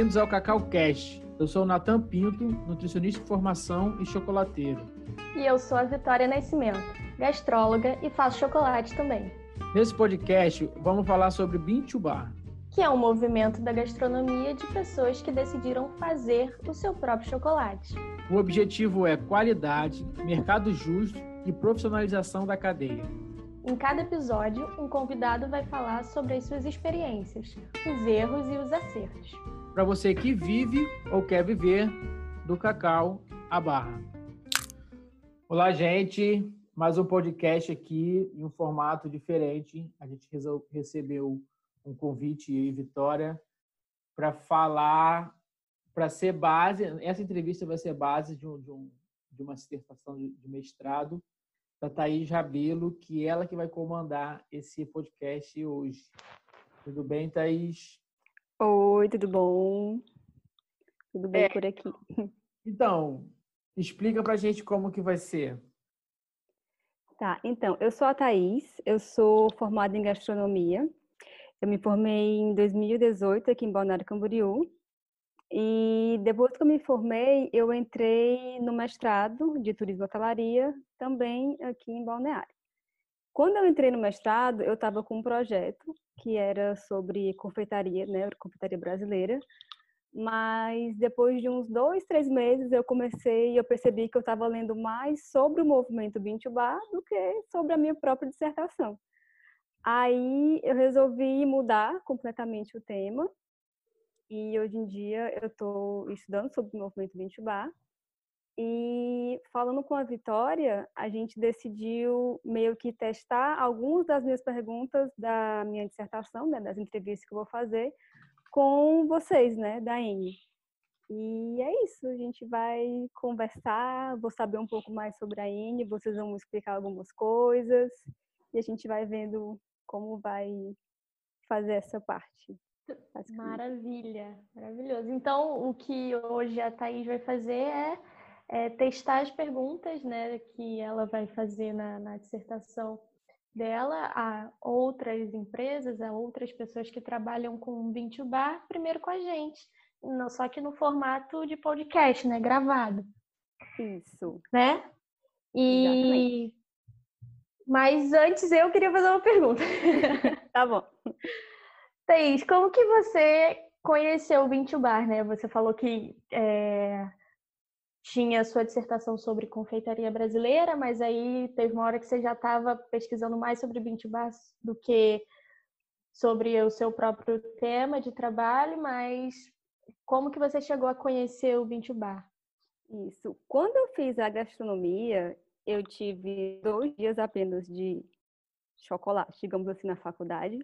Bem-vindos ao Cacau Cast. Eu sou o Natan Pinto, nutricionista de formação e chocolateiro. E eu sou a Vitória Nascimento, gastróloga e faço chocolate também. Nesse podcast, vamos falar sobre Bean to Bar, que é um movimento da gastronomia de pessoas que decidiram fazer o seu próprio chocolate. O objetivo é qualidade, mercado justo e profissionalização da cadeia. Em cada episódio, um convidado vai falar sobre as suas experiências, os erros e os acertos. Para você que vive ou quer viver do cacau à barra. Olá, gente. Mais um podcast aqui em um formato diferente. A gente recebeu um convite e Vitória para falar, para ser base. Essa entrevista vai ser base de, um, de, um, de uma dissertação de mestrado da Thaís Rabelo, que é ela que vai comandar esse podcast hoje. Tudo bem, Thaís? Oi, tudo bom? Tudo bem é. por aqui? Então, explica pra gente como que vai ser. Tá, então, eu sou a Thaís, eu sou formada em gastronomia. Eu me formei em 2018 aqui em Balneário Camboriú e depois que eu me formei, eu entrei no mestrado de turismo e hotelaria, também aqui em Balneário. Quando eu entrei no mestrado, eu estava com um projeto que era sobre confeitaria, né, confeitaria brasileira. Mas depois de uns dois, três meses, eu comecei e eu percebi que eu estava lendo mais sobre o movimento Bintubá do que sobre a minha própria dissertação. Aí eu resolvi mudar completamente o tema e hoje em dia eu estou estudando sobre o movimento Vintubá. E falando com a Vitória, a gente decidiu meio que testar algumas das minhas perguntas da minha dissertação, né, das entrevistas que eu vou fazer, com vocês, né, da Eni. E é isso, a gente vai conversar, vou saber um pouco mais sobre a Eni, vocês vão explicar algumas coisas e a gente vai vendo como vai fazer essa parte. Maravilha, maravilhoso. Então, o que hoje a Thaís vai fazer é, é testar as perguntas né, que ela vai fazer na, na dissertação dela a outras empresas, a outras pessoas que trabalham com o bar, primeiro com a gente, só que no formato de podcast, né, gravado. Isso. Né? E Exatamente. mas antes eu queria fazer uma pergunta. tá bom. Thaís, como que você conheceu o Vintubar, né? Você falou que é, tinha sua dissertação sobre confeitaria brasileira, mas aí teve uma hora que você já estava pesquisando mais sobre Vintubar do que sobre o seu próprio tema de trabalho, mas como que você chegou a conhecer o Vintubar? Isso. Quando eu fiz a gastronomia, eu tive dois dias apenas de chocolate, digamos assim, na faculdade.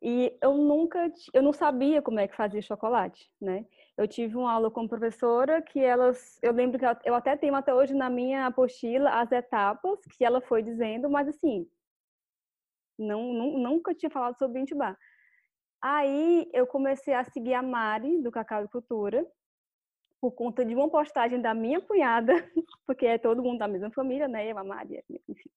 E eu nunca, eu não sabia como é que fazia chocolate, né? Eu tive uma aula com professora que elas, eu lembro que eu até tenho até hoje na minha apostila as etapas que ela foi dizendo, mas assim, não, não nunca tinha falado sobre intibá. Aí eu comecei a seguir a Mari do Cacau e Cultura por conta de uma postagem da minha cunhada, porque é todo mundo da mesma família, né? Eu, a Mari, enfim.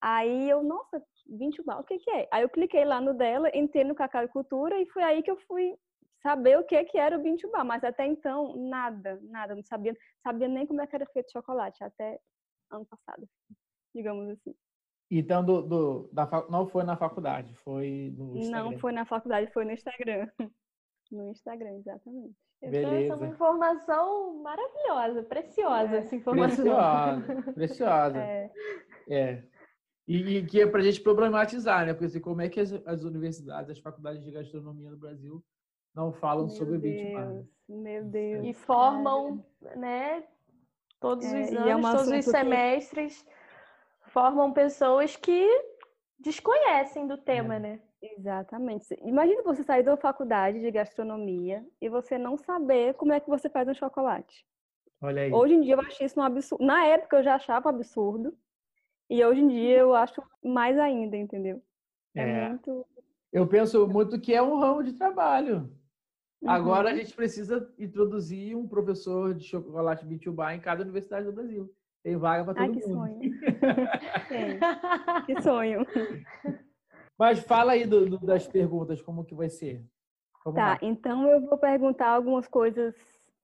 Aí eu, nossa, 20 bal, o que, que é? Aí eu cliquei lá no dela, entrei no Cacau e Cultura e foi aí que eu fui saber o que que era o Bintubá, mas até então nada, nada, não sabia, sabia nem como é que era feito chocolate até ano passado, digamos assim. Então do, do da, não foi na faculdade, foi no Instagram. Não foi na faculdade, foi no Instagram. No Instagram, exatamente. Beleza. Essa é uma informação maravilhosa, preciosa é. essa informação. Preciosa, preciosa. É. é. E, e que é para a gente problematizar, né? Porque assim, como é que as, as, universidades, as faculdades de gastronomia no Brasil não falam meu sobre Deus, benchmark? Meu Deus. E formam, cara. né? Todos é, os é anos, é todos os semestres, que... formam pessoas que desconhecem do tema, é. né? Exatamente. Imagina você sair da faculdade de gastronomia e você não saber como é que você faz um chocolate. Olha aí. Hoje em dia eu achei isso um absurdo. Na época eu já achava absurdo. E hoje em dia eu acho mais ainda, entendeu? É, é. muito. Eu penso muito que é um ramo de trabalho. Uhum. Agora a gente precisa introduzir um professor de chocolate Bitubá em cada universidade do Brasil. Tem vaga para todo Ai, que mundo. Sonho. que sonho. Mas fala aí do, do, das perguntas, como que vai ser? Vamos tá, lá. então eu vou perguntar algumas coisas.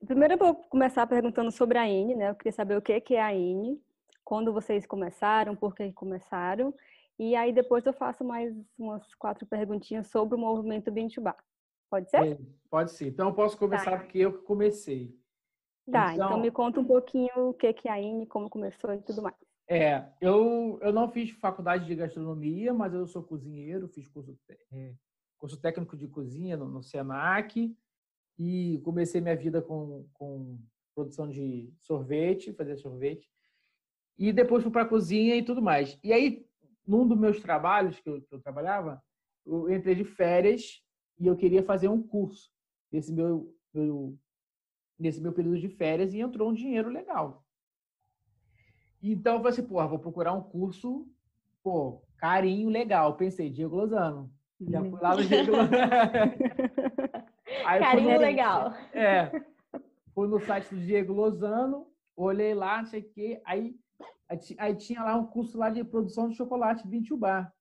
Primeiro eu vou começar perguntando sobre a INE, né? Eu queria saber o que é a INE, quando vocês começaram, por que começaram. E aí depois eu faço mais umas quatro perguntinhas sobre o movimento Bintubá. Pode ser? É, pode ser. Então eu posso começar tá. porque eu que comecei. Tá, então... então, me conta um pouquinho o que é a INE, como começou e tudo mais. É, eu, eu não fiz faculdade de gastronomia, mas eu sou cozinheiro, fiz curso, é, curso técnico de cozinha no, no SENAC e comecei minha vida com, com produção de sorvete, fazer sorvete. E depois fui para a cozinha e tudo mais. E aí, num dos meus trabalhos que eu, que eu trabalhava, eu entrei de férias e eu queria fazer um curso nesse meu, meu, nesse meu período de férias e entrou um dinheiro legal. Então eu falei assim, porra, vou procurar um curso, pô, carinho, legal. Pensei, Diego Lozano. Já fui lá no Diego Lozano. carinho no, legal. É. Fui no site do Diego Lozano, olhei lá, quê. Aí, aí tinha lá um curso lá de produção de chocolate 20 bar.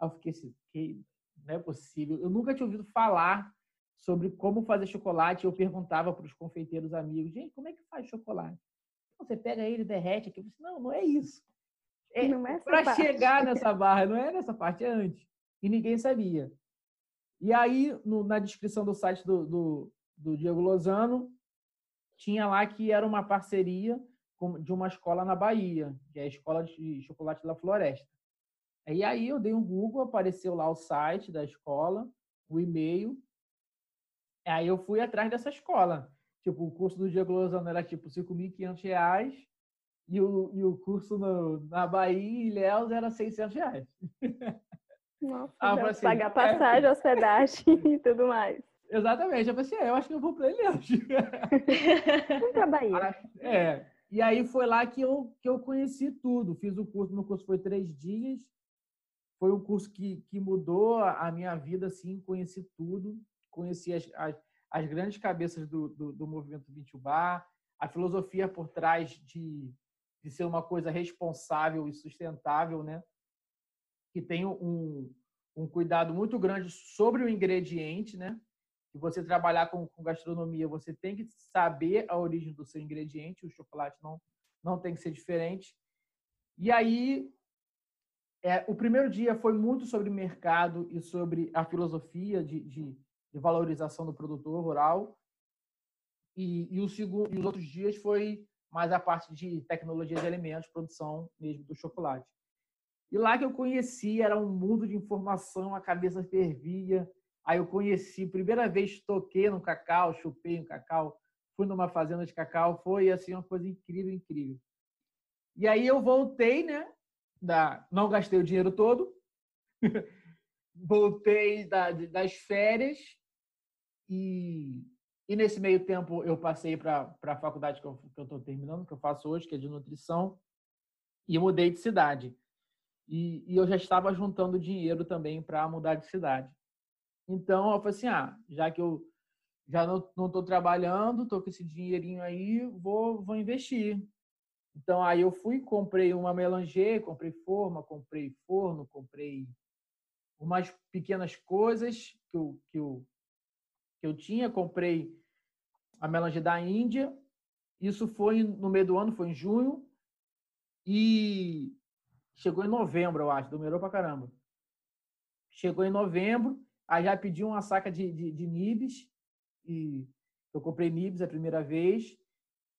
Aí eu fiquei assim, que não é possível. Eu nunca tinha ouvido falar sobre como fazer chocolate. Eu perguntava para os confeiteiros amigos, gente, como é que faz chocolate? Você pega ele, derrete aqui. Eu disse, não, não é isso. É, é para chegar nessa barra, não é nessa parte, é antes. E ninguém sabia. E aí, no, na descrição do site do, do, do, Diego Lozano, tinha lá que era uma parceria de uma escola na Bahia, que é a Escola de Chocolate da Floresta. E aí eu dei um Google, apareceu lá o site da escola, o e-mail. Aí eu fui atrás dessa escola. Tipo, o curso do Diego Lozano era tipo R$ 5.500 e o, e o curso no, na Bahia e Ilhéus era 600 reais. Nossa, ah, assim, pagar é, passagem, é... hospedagem e tudo mais. Exatamente. Eu falei assim, é, eu acho que eu vou para Ilhéus. Vamos para Bahia. Ah, é. E aí foi lá que eu, que eu conheci tudo. Fiz o curso, meu curso foi três dias. Foi um curso que, que mudou a minha vida, assim, conheci tudo. Conheci as, as, as grandes cabeças do, do, do movimento Bar, a filosofia por trás de, de ser uma coisa responsável e sustentável, né? que tem um, um cuidado muito grande sobre o ingrediente, né? Se você trabalhar com, com, gastronomia, você tem que saber a origem do seu ingrediente. O chocolate não, não tem que ser diferente. E aí, é, o primeiro dia foi muito sobre mercado e sobre a filosofia de, de, de valorização do produtor rural. E, e, o segundo, e os outros dias foi mais a parte de tecnologia de alimentos, produção mesmo do chocolate. E lá que eu conheci, era um mundo de informação, a cabeça fervia. Aí eu conheci, primeira vez toquei no cacau, chupei no cacau, fui numa fazenda de cacau, foi assim uma coisa incrível, incrível. E aí eu voltei, né? Da, não gastei o dinheiro todo, voltei da, das férias e, e nesse meio tempo eu passei para a faculdade que eu estou terminando, que eu faço hoje, que é de nutrição, e mudei de cidade. E, e eu já estava juntando dinheiro também para mudar de cidade. Então, eu falei assim, ah, já que eu já não estou trabalhando, estou com esse dinheirinho aí, vou, vou investir. Então, aí eu fui, comprei uma melanger, comprei forma, comprei forno, comprei umas pequenas coisas que eu, que eu, que eu tinha. Comprei a melanger da Índia. Isso foi no meio do ano, foi em junho. E Chegou em novembro, eu acho, demorou pra caramba. Chegou em novembro, aí já pedi uma saca de, de, de nibs, e eu comprei nibs a primeira vez.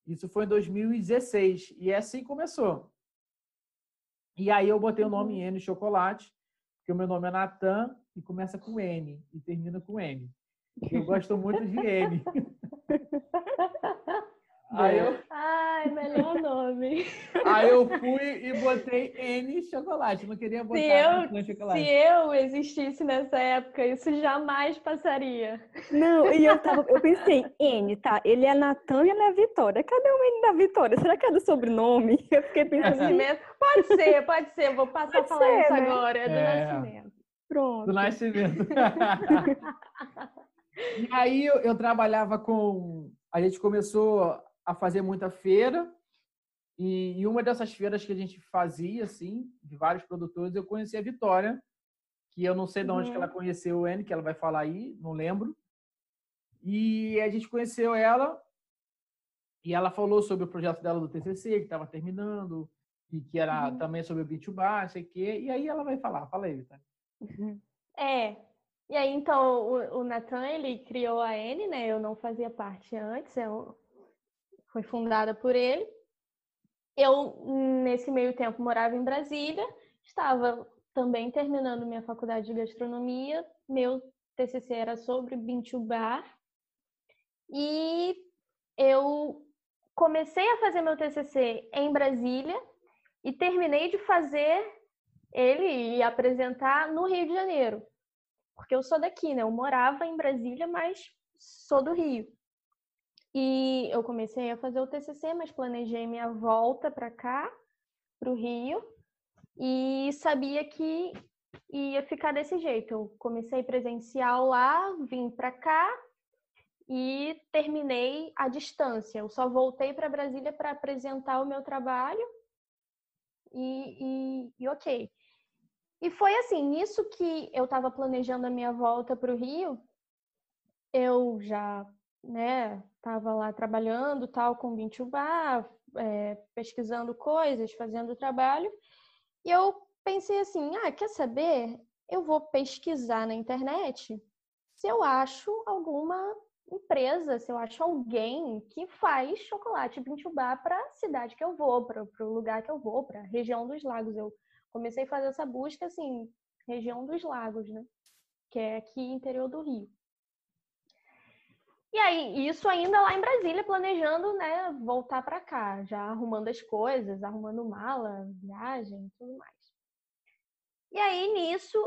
Isso foi em 2016, e é assim começou. E aí eu botei o nome uhum. N Chocolate, porque o meu nome é Natan e começa com N e termina com N. Eu gosto muito de N. Aí eu... Ai, melhor nome. Aí eu fui e botei N chocolate. Não queria botar se eu, chocolate. Se eu existisse nessa época, isso jamais passaria. Não, e eu, tava, eu pensei, N, tá? Ele é Natan e ela é Vitória. Cadê o N da Vitória? Será que é do sobrenome? Eu fiquei pensando. Nascimento. Pode ser, pode ser. Vou passar pode a falar ser, isso né? agora. É do é. nascimento. Pronto. Do nascimento. e aí eu, eu trabalhava com. A gente começou a fazer muita feira. E, e, uma dessas feiras que a gente fazia, assim, de vários produtores, eu conheci a Vitória, que eu não sei de onde uhum. que ela conheceu o N, que ela vai falar aí, não lembro. E a gente conheceu ela e ela falou sobre o projeto dela do TCC, que estava terminando, e que era uhum. também sobre o B2B, sei o quê. E aí ela vai falar. Fala aí, tá? É. E aí, então, o, o Nathan, ele criou a N, né? Eu não fazia parte antes, eu, foi fundada por ele. Eu, nesse meio tempo, morava em Brasília, estava também terminando minha faculdade de gastronomia. Meu TCC era sobre Bintu Bar. E eu comecei a fazer meu TCC em Brasília e terminei de fazer ele e apresentar no Rio de Janeiro. Porque eu sou daqui, né? Eu morava em Brasília, mas sou do Rio. E eu comecei a fazer o TCC, mas planejei minha volta para cá, para o Rio, e sabia que ia ficar desse jeito. Eu comecei presencial lá, vim para cá e terminei à distância. Eu só voltei para Brasília para apresentar o meu trabalho e, e, e, ok. E foi assim, nisso que eu estava planejando a minha volta para o Rio, eu já né, estava lá trabalhando tal com Bintubá, é, pesquisando coisas, fazendo trabalho, e eu pensei assim, ah, quer saber? Eu vou pesquisar na internet se eu acho alguma empresa, se eu acho alguém que faz chocolate Bintubá para a cidade que eu vou, para o lugar que eu vou, para a região dos lagos. Eu comecei a fazer essa busca, assim, região dos lagos, né? Que é aqui interior do Rio. E aí, isso ainda lá em Brasília, planejando, né, voltar para cá, já arrumando as coisas, arrumando mala, viagem e tudo mais. E aí, nisso,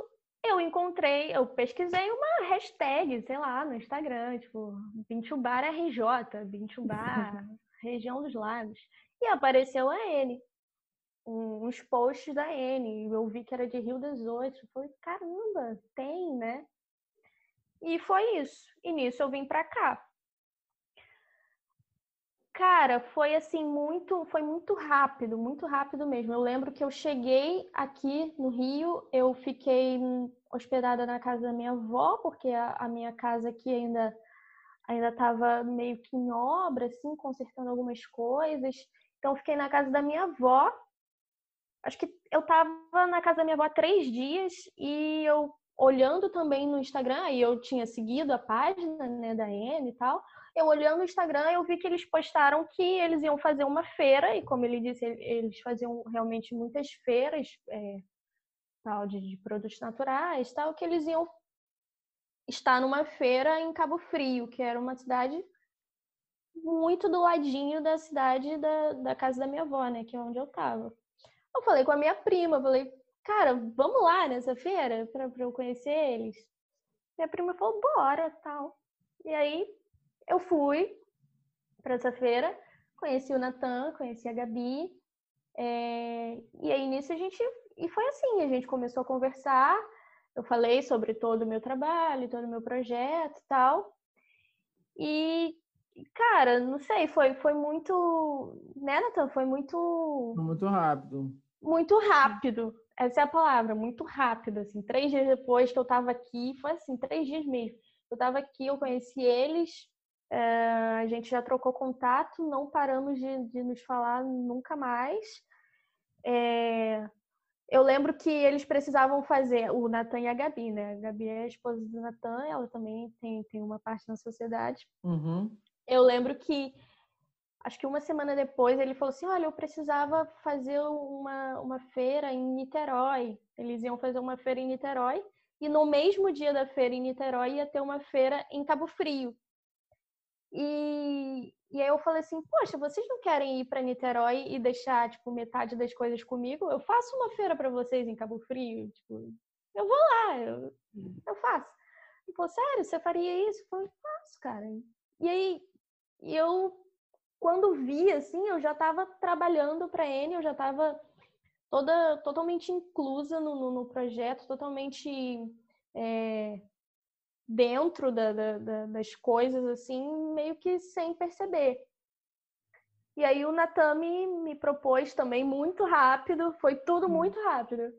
eu encontrei, eu pesquisei uma hashtag, sei lá, no Instagram, tipo, Bintubar RJ, Bintubar, região dos lagos. E apareceu a N, uns posts da N, eu vi que era de Rio 18, eu falei, caramba, tem, né? E foi isso. E nisso eu vim para cá. Cara, foi assim muito, foi muito rápido, muito rápido mesmo. Eu lembro que eu cheguei aqui no Rio, eu fiquei hospedada na casa da minha avó, porque a, a minha casa aqui ainda ainda estava meio que em obra, assim, consertando algumas coisas. Então, fiquei na casa da minha avó. Acho que eu estava na casa da minha avó há três dias e eu olhando também no Instagram, aí eu tinha seguido a página né, da N e tal, eu olhando no Instagram, eu vi que eles postaram que eles iam fazer uma feira, e como ele disse, eles faziam realmente muitas feiras é, tal, de, de, produtos naturais, tal, que eles iam estar numa feira em Cabo Frio, que era uma cidade muito do ladinho da cidade da, da casa da minha avó, né, que é onde eu tava. Eu falei com a minha prima, falei, cara, vamos lá nessa feira para eu conhecer eles? Minha prima falou, bora, tal. E aí eu fui para essa feira, conheci o Natan, conheci a Gabi, é... e aí nisso a gente. E foi assim, a gente começou a conversar, eu falei sobre todo o meu trabalho, todo o meu projeto e tal. E, cara, não sei, foi, foi muito. Né, Natan? Foi muito. Muito rápido. Muito rápido. Essa é a palavra, muito rápido, assim. Três dias depois que eu tava aqui, foi assim, três dias mesmo. Eu tava aqui, eu conheci eles, é, a gente já trocou contato, não paramos de, de nos falar nunca mais. É, eu lembro que eles precisavam fazer, o Natan e a Gabi, né? A Gabi é a esposa do Natan, ela também tem, tem uma parte na sociedade. Uhum. Eu lembro que, acho que uma semana depois, ele falou assim: Olha, eu precisava fazer uma, uma feira em Niterói. Eles iam fazer uma feira em Niterói, e no mesmo dia da feira em Niterói ia ter uma feira em Cabo Frio. E, e aí eu falei assim, poxa, vocês não querem ir para Niterói e deixar, tipo, metade das coisas comigo? Eu faço uma feira para vocês em Cabo Frio, tipo, eu vou lá, eu, hum. eu faço. Ele falou, sério, você faria isso? Eu falei, faço, cara. E aí, eu, quando vi, assim, eu já estava trabalhando para N, eu já estava toda, totalmente inclusa no, no, no projeto, totalmente é, dentro da, da, das coisas, assim, meio que sem perceber. E aí o Natami me propôs também muito rápido, foi tudo hum. muito rápido.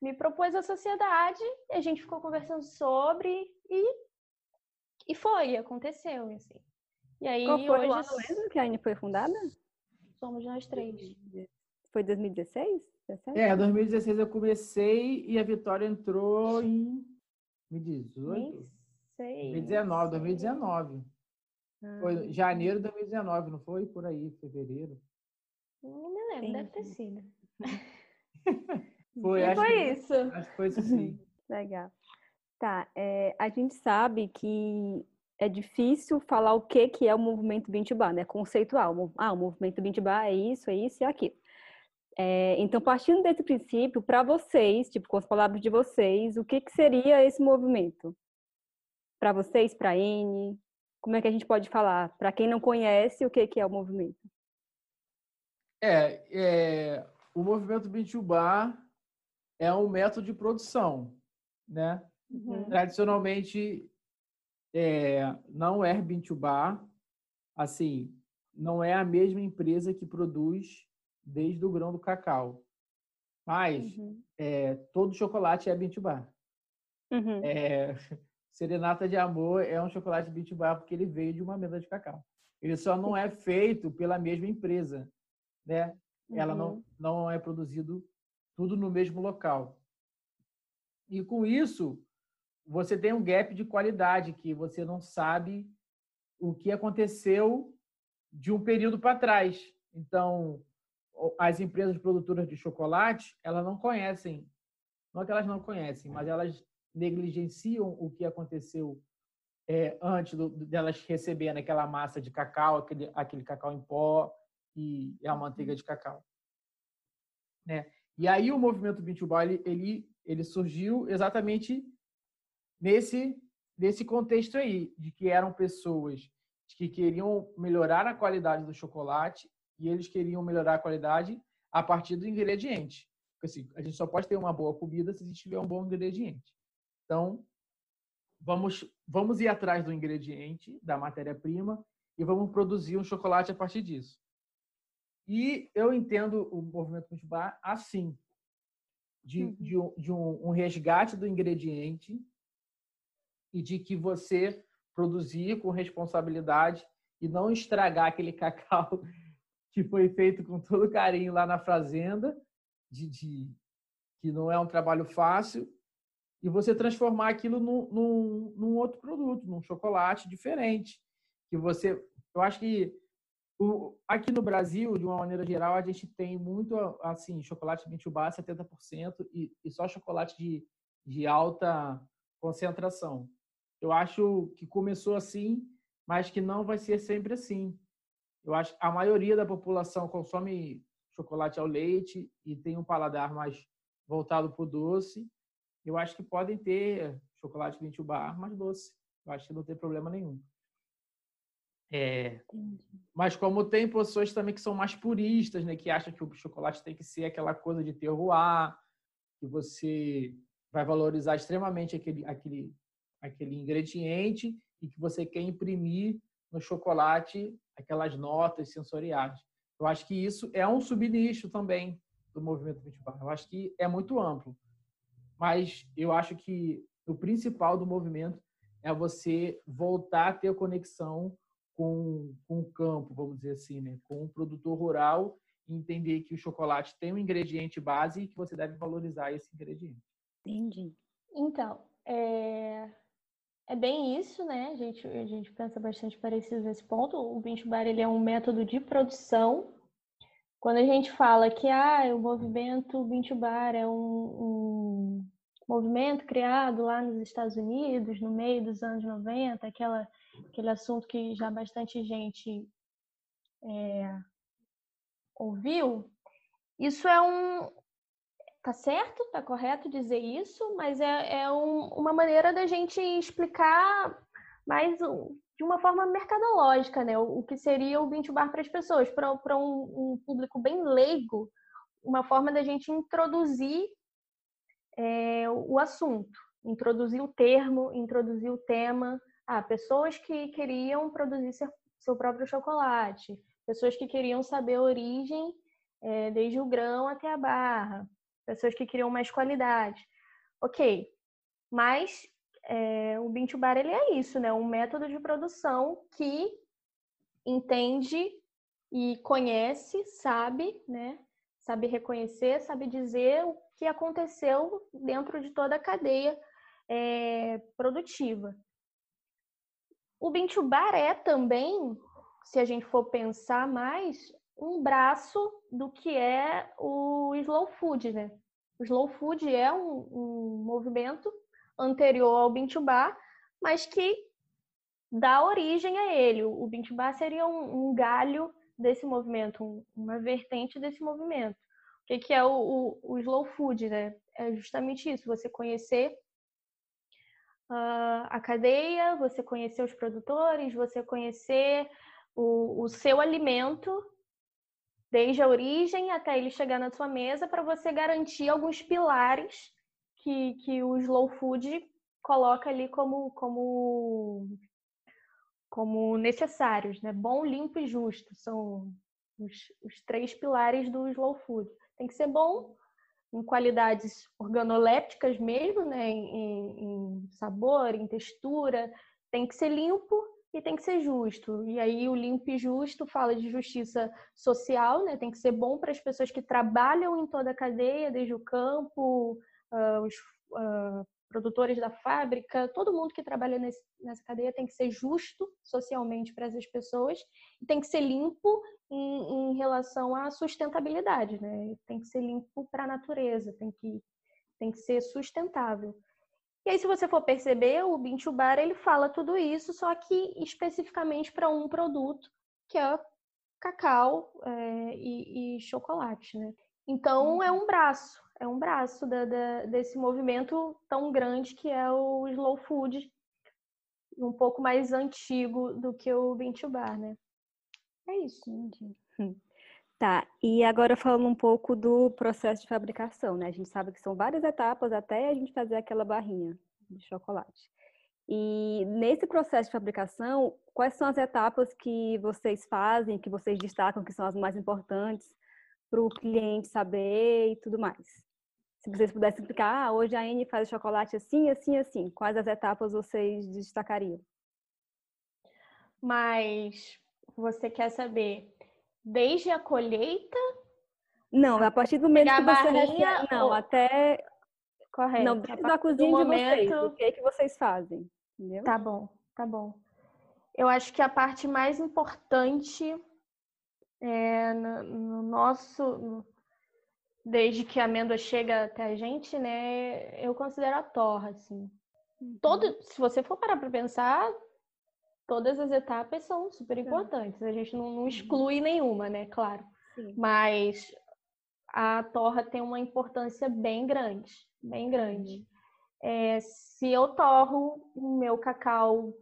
Me propôs a sociedade, a gente ficou conversando sobre e, E foi, aconteceu, assim. E aí, Qual foi hoje... o ano mesmo que a Aine foi fundada? Somos nós três. Foi 2016? 17? É, 2016 eu comecei e a Vitória entrou em 2018? 2019, 2019. Ah, foi janeiro de 2019, não foi? Por aí, fevereiro. Não me lembro, Sim. deve ter sido. foi, acho foi que, isso. Acho que foi isso sim. Legal. Tá, é, a gente sabe que é difícil falar o que, que é o movimento Bintubá, né? Conceitual. Ah, o movimento Bintubá é isso, é isso e é aquilo. É, então, partindo desse princípio, para vocês, tipo, com as palavras de vocês, o que, que seria esse movimento? Para vocês, para a N, como é que a gente pode falar? Para quem não conhece, o que, que é o movimento? É, é o movimento Bintubá é um método de produção, né? Uhum. Tradicionalmente, é, não é Bintubá, assim, não é a mesma empresa que produz desde o grão do cacau. Mas uhum. é, todo chocolate é Bintubá. Uhum. É, Serenata de Amor é um chocolate Bintubá porque ele veio de uma mesa de cacau. Ele só não é feito pela mesma empresa, né? Ela não, uhum. não é produzido tudo no mesmo local. E com isso, você tem um gap de qualidade que você não sabe o que aconteceu de um período para trás. Então, as empresas produtoras de chocolate, elas não conhecem, não é que elas não conhecem, mas elas negligenciam o que aconteceu é, antes do, delas receberem aquela massa de cacau, aquele, aquele cacau em pó e a manteiga de cacau. Né? E aí o movimento Bintubá, ele, ele, ele surgiu exatamente nesse, nesse contexto aí, de que eram pessoas que queriam melhorar a qualidade do chocolate e eles queriam melhorar a qualidade a partir do ingrediente. Porque assim, a gente só pode ter uma boa comida se a gente tiver um bom ingrediente. Então, vamos, vamos ir atrás do ingrediente, da matéria-prima, e vamos produzir um chocolate a partir disso. E eu entendo o movimento Cultivar assim, de, uhum. de, um, de um, um resgate do ingrediente e de que você produzir com responsabilidade e não estragar aquele cacau que foi feito com todo carinho lá na fazenda, de, de, que não é um trabalho fácil, e você transformar aquilo num, num, num, outro produto, num chocolate diferente. Que você, eu acho que o, aqui no Brasil, de uma maneira geral, a gente tem muito assim chocolate Mitubá 70% e, e só chocolate de, de alta concentração. Eu acho que começou assim, mas que não vai ser sempre assim. Eu acho que a maioria da população consome chocolate ao leite e tem um paladar mais voltado para o doce. Eu acho que podem ter chocolate 20 bar mais doce. Eu acho que não tem problema nenhum. É, mas como tem pessoas também que são mais puristas, né, que acham que o chocolate tem que ser aquela coisa de terroir, que você vai valorizar extremamente aquele, aquele aquele ingrediente e que você quer imprimir no chocolate aquelas notas sensoriais. Eu acho que isso é um subnicho também do movimento 20 bar. Eu acho que é muito amplo. Mas eu acho que o principal do movimento é você voltar a ter conexão com, com o campo, vamos dizer assim, né? com o produtor rural e entender que o chocolate tem um ingrediente base e que você deve valorizar esse ingrediente. Entendi. Então, é, é bem isso, né? A gente, a gente pensa bastante parecido nesse ponto. O bench bar ele é um método de produção. Quando a gente fala que ah, o movimento bench bar é um, um movimento criado lá nos Estados Unidos, no meio dos anos 90, aquela, aquele assunto que já bastante gente é, ouviu, isso é um, Tá certo, tá correto dizer isso, mas é, é um, uma maneira da gente explicar mais de uma forma mercadológica, né? O, o que seria o 20 bar para as pessoas, para um, um, público bem leigo, uma forma da gente introduzir é, o assunto, introduzir o termo, introduzir o tema. Ah, pessoas que queriam produzir seu, seu próprio chocolate, pessoas que queriam saber a origem é, desde o grão até a barra, pessoas que queriam mais qualidade. Ok, mas é, o Bintubar ele é isso, né? Um método de produção que entende e conhece, sabe, né? Sabe reconhecer, sabe dizer o que aconteceu dentro de toda a cadeia é, produtiva. O Bintubar é também, se a gente for pensar mais, um braço do que é o slow food, né? O slow food é um, um movimento anterior ao Bintubar, mas que dá origem a ele. O Bintubar seria um, um galho desse movimento, um, uma vertente desse movimento. O que, que é o, o, o, slow food, né? É justamente isso, você conhecer uh, a cadeia, você conhecer os produtores, você conhecer o, o seu alimento desde a origem até ele chegar na sua mesa, para você garantir alguns pilares que, que o slow food coloca ali como, como, como necessários, né? Bom, limpo e justo são os, os três pilares do slow food. Tem que ser bom em qualidades organolépticas mesmo, né? Em, em sabor, em textura. Tem que ser limpo e tem que ser justo. E aí o limpo e justo fala de justiça social, né? Tem que ser bom para as pessoas que trabalham em toda a cadeia, desde o campo, uh, os uh, produtores da fábrica, todo mundo que trabalha nesse, nessa cadeia tem que ser justo socialmente para essas pessoas e tem que ser limpo em, em relação à sustentabilidade, né? Tem que ser limpo para a natureza, tem que, tem que ser sustentável. E aí, se você for perceber, o Bintubar ele fala tudo isso, só que especificamente para um produto, que é cacau é, e, e, chocolate, né? Então, é uhum. um braço, é um braço da, da, desse movimento tão grande que é o slow food, um pouco mais antigo do que o Bintubar, né? É isso. Entendi. Tá, e agora falando um pouco do processo de fabricação, né? A gente sabe que são várias etapas até a gente fazer aquela barrinha de chocolate. E nesse processo de fabricação, quais são as etapas que vocês fazem, que vocês destacam que são as mais importantes para o cliente saber e tudo mais? Se vocês pudessem explicar, ah, hoje a Anne faz chocolate assim, assim, assim, quais as etapas vocês destacariam? Mas você quer saber desde a colheita? Não, a partir do momento que você recebe, não, ou... até correto. Não, dentro da cozinha de vocês, o que é que vocês fazem, entendeu? Tá bom, tá bom. Eu acho que a parte mais importante é, no, no nosso desde que a amêndoa chega até a gente, né, eu considero a torra, assim. Uhum. Todo, se você for parar para pensar, todas as etapas são super importantes. A gente não, não exclui nenhuma, né? Claro. Sim. Mas a torra tem uma importância bem grande, bem grande. É, se eu torro o meu cacau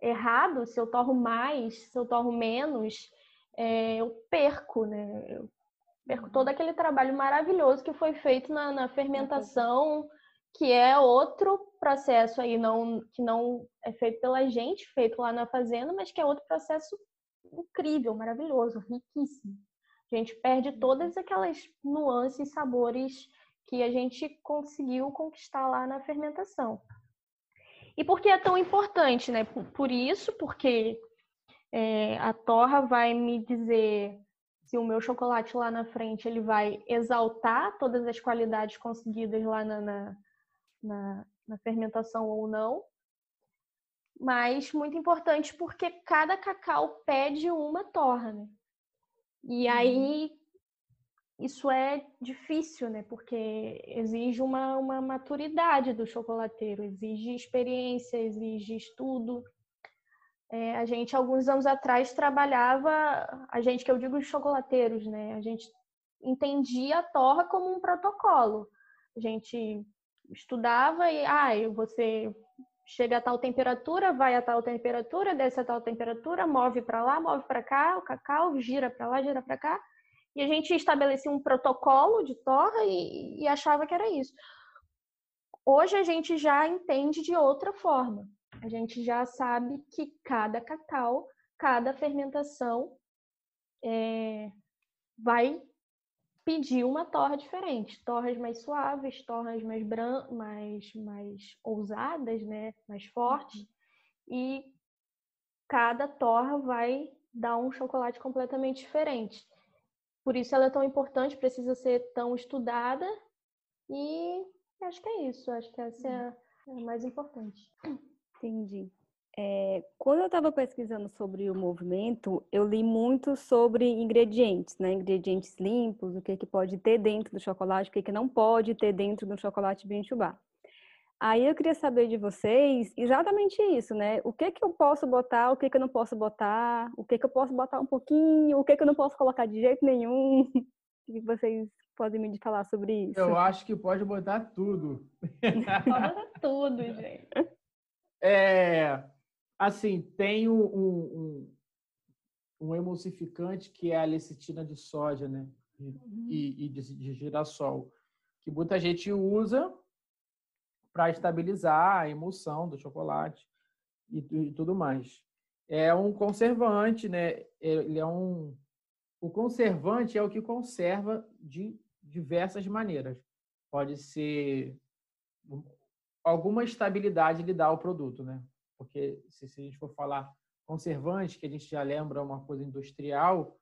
errado, se eu torro mais, se eu torro menos, é, eu perco, né? Eu perco todo aquele trabalho maravilhoso que foi feito na, na fermentação que é outro processo aí não que não é feito pela gente, feito lá na fazenda, mas que é outro processo incrível, maravilhoso, riquíssimo. A gente perde uhum. todas aquelas nuances, sabores que a gente conseguiu conquistar lá na fermentação. E por que é tão importante, né? Por isso, porque é, a torra vai me dizer se o meu chocolate lá na frente ele vai exaltar todas as qualidades conseguidas lá na, na na, na fermentação ou não. Mas muito importante porque cada cacau pede uma torra, né? E uhum. aí isso é difícil, né? Porque exige uma, uma maturidade do chocolateiro, exige experiência, exige estudo. É, a gente, alguns anos atrás, trabalhava, a gente que eu digo os chocolateiros, né? A gente entendia a torra como um protocolo. A gente estudava e ah, você chega a tal temperatura, vai a tal temperatura, desce a tal temperatura, move para lá, move para cá, o cacau gira para lá, gira para cá. E a gente estabelecia um protocolo de torra e, e, achava que era isso. Hoje a gente já entende de outra forma. A gente já sabe que cada cacau, cada fermentação é, vai pedir uma torra diferente, torras mais suaves, torras mais bran mais mais ousadas, né, mais fortes. Uhum. E cada torra vai dar um chocolate completamente diferente. Por isso ela é tão importante, precisa ser tão estudada e acho que é isso. Acho que essa é a, é a mais importante. Entendi. É, quando eu estava pesquisando sobre o movimento, eu li muito sobre ingredientes, né? Ingredientes limpos, o que, que pode ter dentro do chocolate, o que, que não pode ter dentro do chocolate Bintubá. Aí eu queria saber de vocês exatamente isso, né? O que que eu posso botar, o que que eu não posso botar, o que que eu posso botar um pouquinho, o que que eu não posso colocar de jeito nenhum. O que vocês podem me falar sobre isso? Eu acho que pode botar tudo. Bota tudo, gente. É, assim, tem um, um, um, emulsificante que é a lecitina de soja, né? Uhum. E, e de, de girassol, que muita gente usa para estabilizar a emulsão do chocolate e, e, tudo mais. É um conservante, né? Ele é um o conservante é o que conserva de diversas maneiras. Pode ser alguma estabilidade ele dá ao produto, né? Porque se, se a gente for falar conservante, que a gente já lembra uma coisa industrial,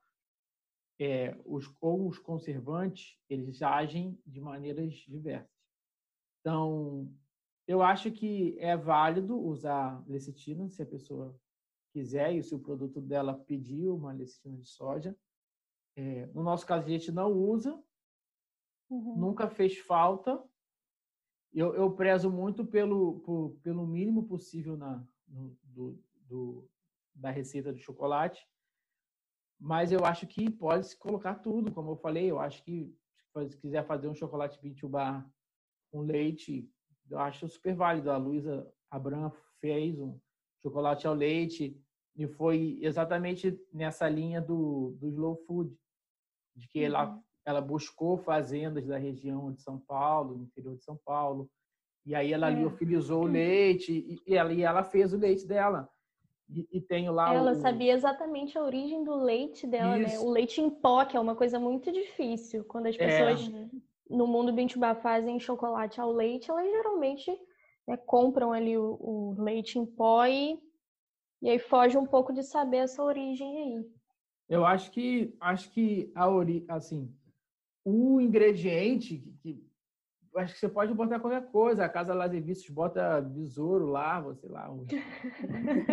é, os, ou os conservantes, eles agem de maneiras diversas. Então, eu acho que é válido usar lecitina se a pessoa quiser e se o produto dela pedir uma lecitina de soja. É, no nosso caso, a gente não usa, uhum. nunca fez falta. Eu, eu prezo muito pelo, por, pelo mínimo possível na, no, do, do, da receita do chocolate, mas eu acho que pode se colocar tudo, como eu falei. Eu acho que se quiser fazer um chocolate 20 bar com leite, eu acho super válido. A Luísa Abram fez um chocolate ao leite e foi exatamente nessa linha do, do slow food, de que ela, uhum. ela buscou fazendas da região de São Paulo, no interior de São Paulo, e aí ela é. liofilizou o leite e, e, ela, e ela fez o leite dela. E, e tem lá Ela o... sabia exatamente a origem do leite dela, Isso. né? O leite em pó, que é uma coisa muito difícil. Quando as é. pessoas é no mundo Bintubá fazem chocolate ao leite, elas geralmente né, compram ali o, o, leite em pó e, e aí foge um pouco de saber essa origem aí. Eu acho que acho que a ori, assim, o ingrediente que acho que você pode botar qualquer coisa. A Casa Lazer Vistos bota besouro lá, sei lá, um,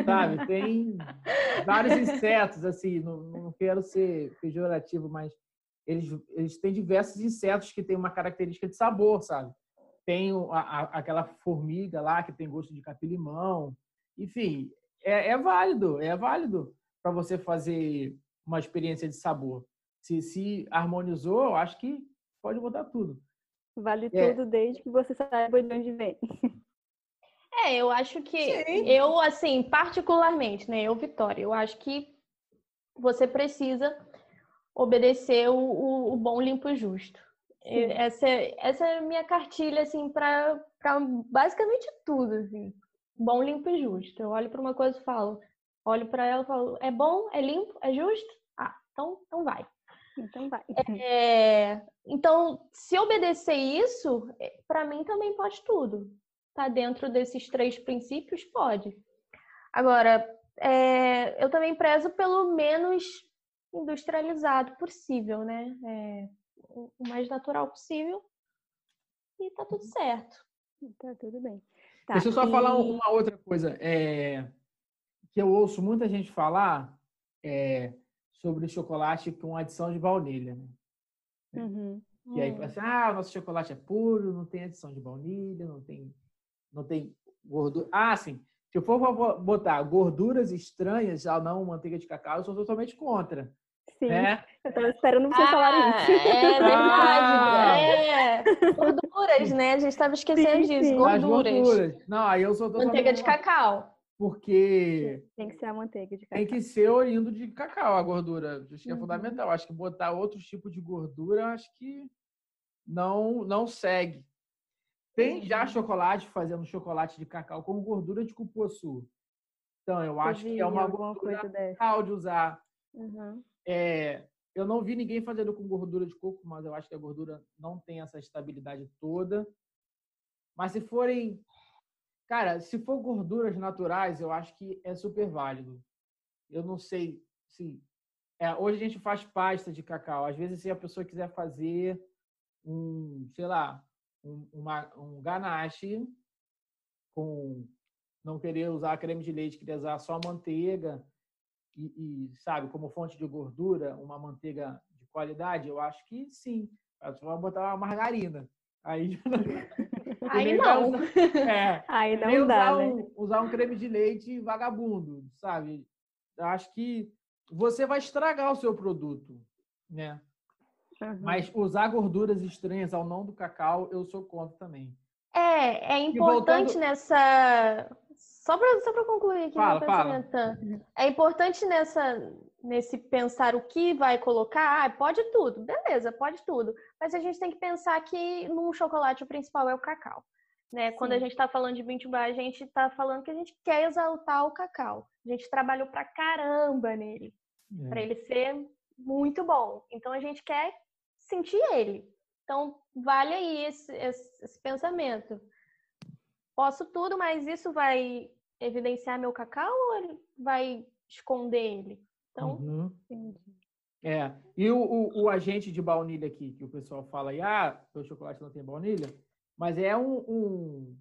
sabe? Tem vários insetos assim. Não, não quero ser pejorativo, mas eles, eles têm diversos insetos que têm uma característica de sabor, sabe? Tem a, a, aquela formiga lá que tem gosto de capim-limão. Enfim, é, é, válido, é válido para você fazer uma experiência de sabor. Se se harmonizou, acho que pode botar tudo. Vale é. tudo desde que você saiba de onde vem. É, eu acho que Sim. eu assim, particularmente, né, eu Vitória, eu acho que você precisa obedecer o, o, o bom, limpo e justo. Essa, é, essa é a minha cartilha, assim, para basicamente tudo, assim. Bom, limpo e justo. Eu olho para uma coisa e falo, olho para ela e falo, é bom, é limpo, é justo? Ah, então, então vai. Então vai. É, então, se obedecer isso, é, para mim também pode tudo. Tá dentro desses três princípios? Pode. Agora, é, eu também prezo pelo menos industrializado possível, né? É, o mais natural possível e tá tudo certo. Tá tudo bem. Tá, Deixa eu só e... falar uma outra coisa é, que eu ouço muita gente falar é, sobre chocolate com adição de baunilha, né? Uhum. E aí, assim, ah, o nosso chocolate é puro, não tem adição de baunilha, não tem, não tem gordura. Ah, sim. Se eu for botar gorduras estranhas, já não manteiga de cacau, eu sou totalmente contra. Sim. É? Eu estava esperando você ah, falar isso. É verdade. Ah. É. Gorduras, né? A gente estava esquecendo sim, disso. Sim. Gorduras. gorduras. Não, aí eu sou Manteiga de cacau. Porque. Tem que ser a manteiga de cacau. Tem que ser oriundo de cacau a gordura. Acho que é uhum. fundamental. Acho que botar outro tipo de gordura, acho que não, não segue. Tem já chocolate fazendo chocolate de cacau com gordura de cupuaçu. Então, eu acho que é uma gordura legal de usar. Uhum. É, Eu não vi ninguém fazendo com gordura de coco, mas eu acho que a gordura não tem essa estabilidade toda. Mas se forem. Cara, se for gorduras naturais, eu acho que é super válido. Eu não sei se. É, hoje a gente faz pasta de cacau. Às vezes, se a pessoa quiser fazer um, sei lá, um, uma, um ganache com não querer usar creme de leite, querer usar só manteiga e, e, sabe, como fonte de gordura, uma manteiga de qualidade, eu acho que sim. Você vai botar uma margarina. Aí Aí não. é, Aí não dá, usar, né? um, usar um creme de leite vagabundo, sabe? Eu acho que você vai estragar o seu produto, né? Uhum. Mas usar gorduras estranhas ao não do cacau, eu sou contra também. É, é importante voltando- nessa. Só para só pra concluir aqui Fala, meu fala. pensamento. Tan. É importante nessa, nesse pensar o que vai colocar. Ah, pode tudo, beleza, pode tudo. Mas a gente tem que pensar que num chocolate o principal é o cacau. Né? Quando a gente está falando de 20 bar, a gente está falando que a gente quer exaltar o cacau. A gente trabalhou pra caramba nele, É. para ele ser muito bom. Então a gente quer sentir ele. Então vale aí esse, esse- esse pensamento. Posso tudo, mas isso vai evidenciar meu cacau ou ele vai esconder ele? Então, Uhum. Entendi. É. E o, o, o agente de baunilha aqui, que o pessoal fala aí, ah, o chocolate não tem baunilha, mas é um, um,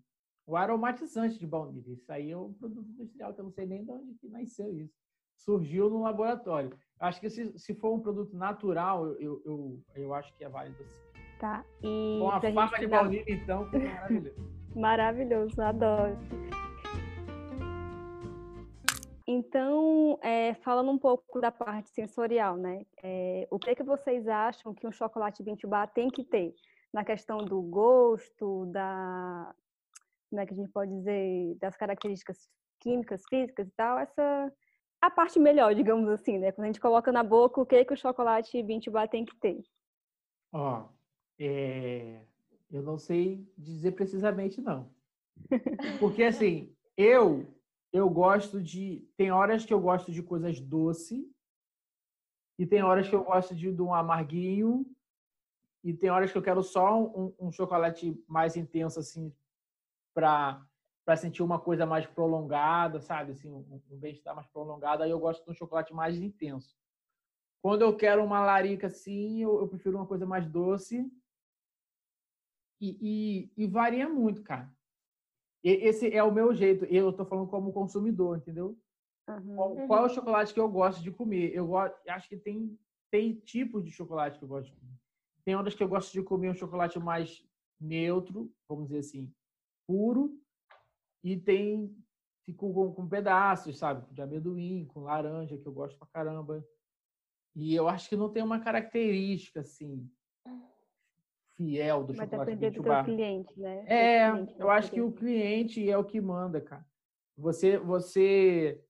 um aromatizante de baunilha. Isso aí é um produto industrial, que eu não sei nem de onde que nasceu isso. Surgiu no laboratório. Acho que se, se for um produto natural, eu, eu, eu, acho que é válido sim. Tá. E Com a gente de baunilha, então, maravilhoso. Maravilhoso, adoro. Então, é, falando um pouco da parte sensorial, né? É, o que, que vocês acham que um chocolate 20 bar tem que ter? Na questão do gosto, da. Como é que a gente pode dizer? Das características químicas, físicas e tal, essa. A parte melhor, digamos assim, né? Quando a gente coloca na boca, o que, que o chocolate 20 bar tem que ter? Ó, é, eu não sei dizer precisamente, não. Porque, assim, eu eu gosto de... Tem horas que eu gosto de coisas doces e tem horas que eu gosto de, de um amarguinho e tem horas que eu quero só um, um chocolate mais intenso, assim, para para sentir uma coisa mais prolongada, sabe? Assim, um, um bem-estar mais prolongado. Aí eu gosto de um chocolate mais intenso. Quando eu quero uma larica assim, eu, eu prefiro uma coisa mais doce. E, e, e varia muito, cara. Esse é o meu jeito. Eu estou falando como consumidor, entendeu? Uhum. Qual, qual é o chocolate que eu gosto de comer? Eu gosto, acho que tem, tem tipos de chocolate que eu gosto de comer. Tem horas que eu gosto de comer um chocolate mais neutro, vamos dizer assim, puro. E tem fico com, com pedaços, sabe? De amendoim, com laranja, que eu gosto pra caramba. E eu acho que não tem uma característica assim fiel do Vai chocolate depender do 20 teu bar. cliente, né? É, cliente eu acho que querer. o cliente é o que manda, cara. Você, você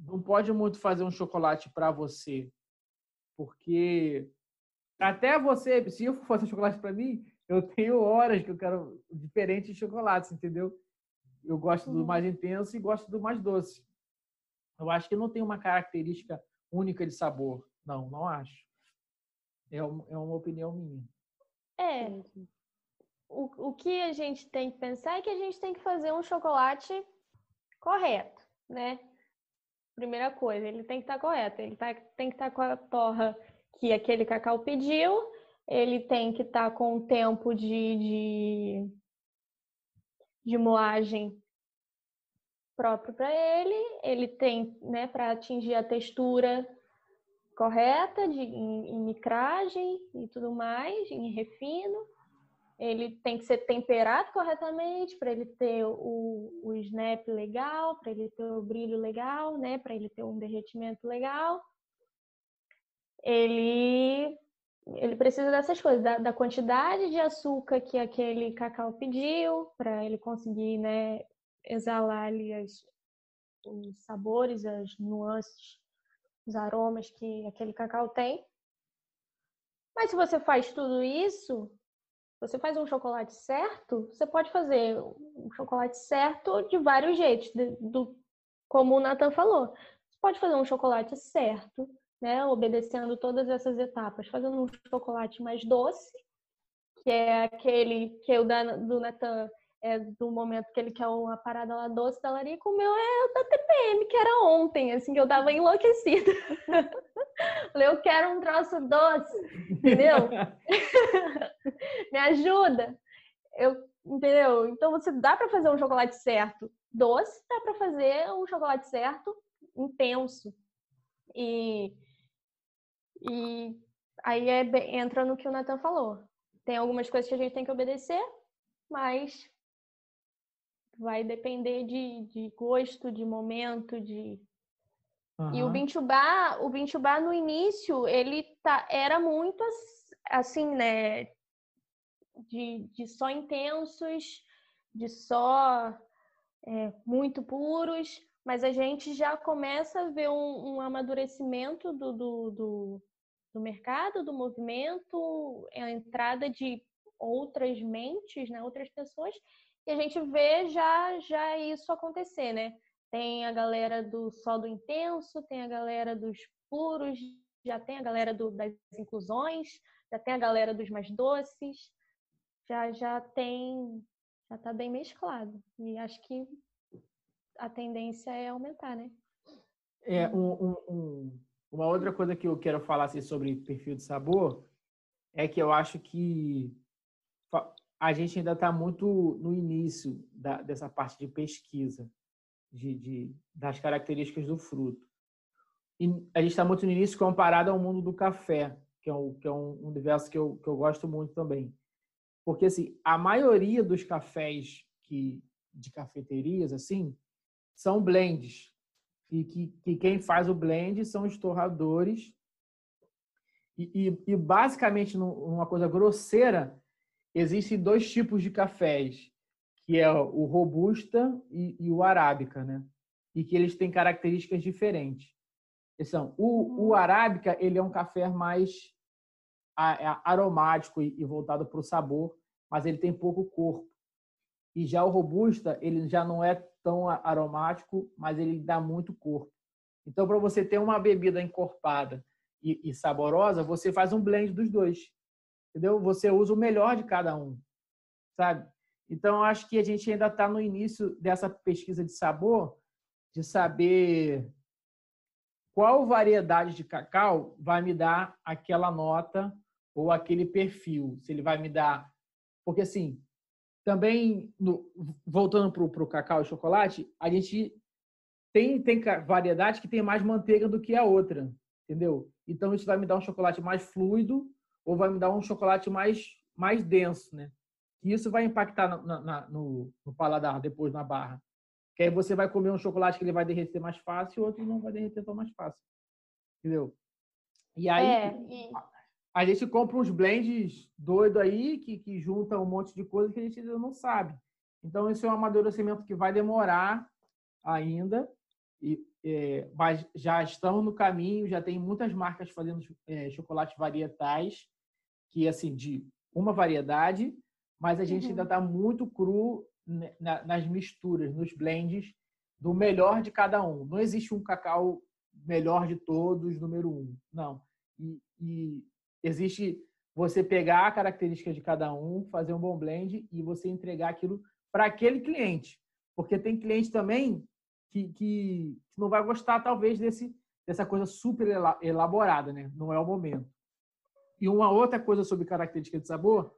não pode muito fazer um chocolate para você, porque até você, se eu for fazer chocolate para mim, eu tenho horas que eu quero diferentes chocolates, entendeu? Eu gosto do Uhum. mais intenso e gosto do mais doce. Eu acho que não tem uma característica única de sabor. Não, não acho. É, é uma opinião minha. É, o, o que a gente tem que pensar é que a gente tem que fazer um chocolate correto, né? Primeira coisa, ele tem que estar correto. Ele tá- tem que estar com a torra que aquele cacau pediu, ele tem que estar com o tempo de, de, de moagem próprio para ele, ele tem, né, para atingir a textura correta de, em, em micragem e tudo mais, em refino. Ele tem que ser temperado corretamente para ele ter o, o snap legal, para ele ter o brilho legal, né? Para ele ter um derretimento legal. Ele ele precisa dessas coisas, da, da quantidade de açúcar que aquele cacau pediu, para ele conseguir, né, exalar ali as, os sabores, as nuances, os aromas que aquele cacau tem. Mas se você faz tudo isso, você faz um chocolate certo, você pode fazer um chocolate certo de vários jeitos, de- do, como o Nathan falou. Você pode fazer um chocolate certo, né, obedecendo todas essas etapas, fazendo um chocolate mais doce, que é aquele que o do Natan é do momento que ele quer uma parada lá doce da Larica, o meu é o da TPM, que era ontem, assim, que eu tava enlouquecida. Falei, eu quero um troço doce, entendeu? Me ajuda. Eu, entendeu? Então você dá para fazer um chocolate certo doce, dá para fazer um chocolate certo intenso. E e aí é, entra no que o Nathan falou. Tem algumas coisas que a gente tem que obedecer, mas vai depender de, de gosto, de momento, de. Uhum. E o Bintubá, o Bintubá no início, ele tá, era muito assim, né? De, de só intensos, de só é, muito puros, mas a gente já começa a ver um, um amadurecimento do, do, do, do mercado, do movimento, a entrada de outras mentes, né, outras pessoas, e a gente vê já já isso acontecer, né? Tem a galera do só do intenso, tem a galera dos puros, já tem a galera do, das inclusões, já tem a galera dos mais doces, já já tem já tá bem mesclado. E acho que a tendência é aumentar, né? É um, um, um, uma outra coisa que eu quero falar assim, sobre perfil de sabor é que eu acho que a gente ainda está muito no início da, dessa parte de pesquisa de, de, das características do fruto. E a gente está muito no início comparado ao mundo do café, que é um, que é um universo que eu, que eu gosto muito também. Porque assim, a maioria dos cafés que, de cafeterias assim são blends. E que, que quem faz o blend são os torradores. E, e, e basicamente, numa coisa grosseira, existem dois tipos de cafés, que é o robusta e, e o arábica, né? E que eles têm características diferentes. São, o, o uhum. arábica ele é um café mais é aromático e voltado para o sabor, mas ele tem pouco corpo. E já o robusta ele já não é tão aromático, mas ele dá muito corpo. Então, para você ter uma bebida encorpada e, e saborosa, você faz um blend dos dois entendeu? Você usa o melhor de cada um, sabe? Então, acho que a gente ainda está no início dessa pesquisa de sabor, de saber qual variedade de cacau vai me dar aquela nota ou aquele perfil. Se ele vai me dar. Porque, assim, também, no... voltando para o cacau e chocolate, a gente tem, tem variedade que tem mais manteiga do que a outra, entendeu? Então, isso vai me dar um chocolate mais fluido ou vai me dar um chocolate mais, mais denso, né? E isso vai impactar na, na, no, no, paladar depois na barra. Que aí você vai comer um chocolate que ele vai derreter mais fácil e outro não vai derreter tão mais fácil. Entendeu? E aí é, e... a gente compra uns blends doido aí que, que junta um monte de coisa que a gente ainda não sabe. Então, esse é um amadurecimento que vai demorar ainda, e, é, mas já estamos no caminho, já tem muitas marcas fazendo é, chocolates varietais que assim de uma variedade, mas a gente uhum. ainda está muito cru nas misturas, nos blends do melhor de cada um. Não existe um cacau melhor de todos, número um. Não. E, e existe você pegar a característica de cada um, fazer um bom blend e você entregar aquilo para aquele cliente. Porque tem cliente também que, que não vai gostar, talvez, desse, dessa coisa super elaborada, né? Não é o momento. E uma outra coisa sobre característica de sabor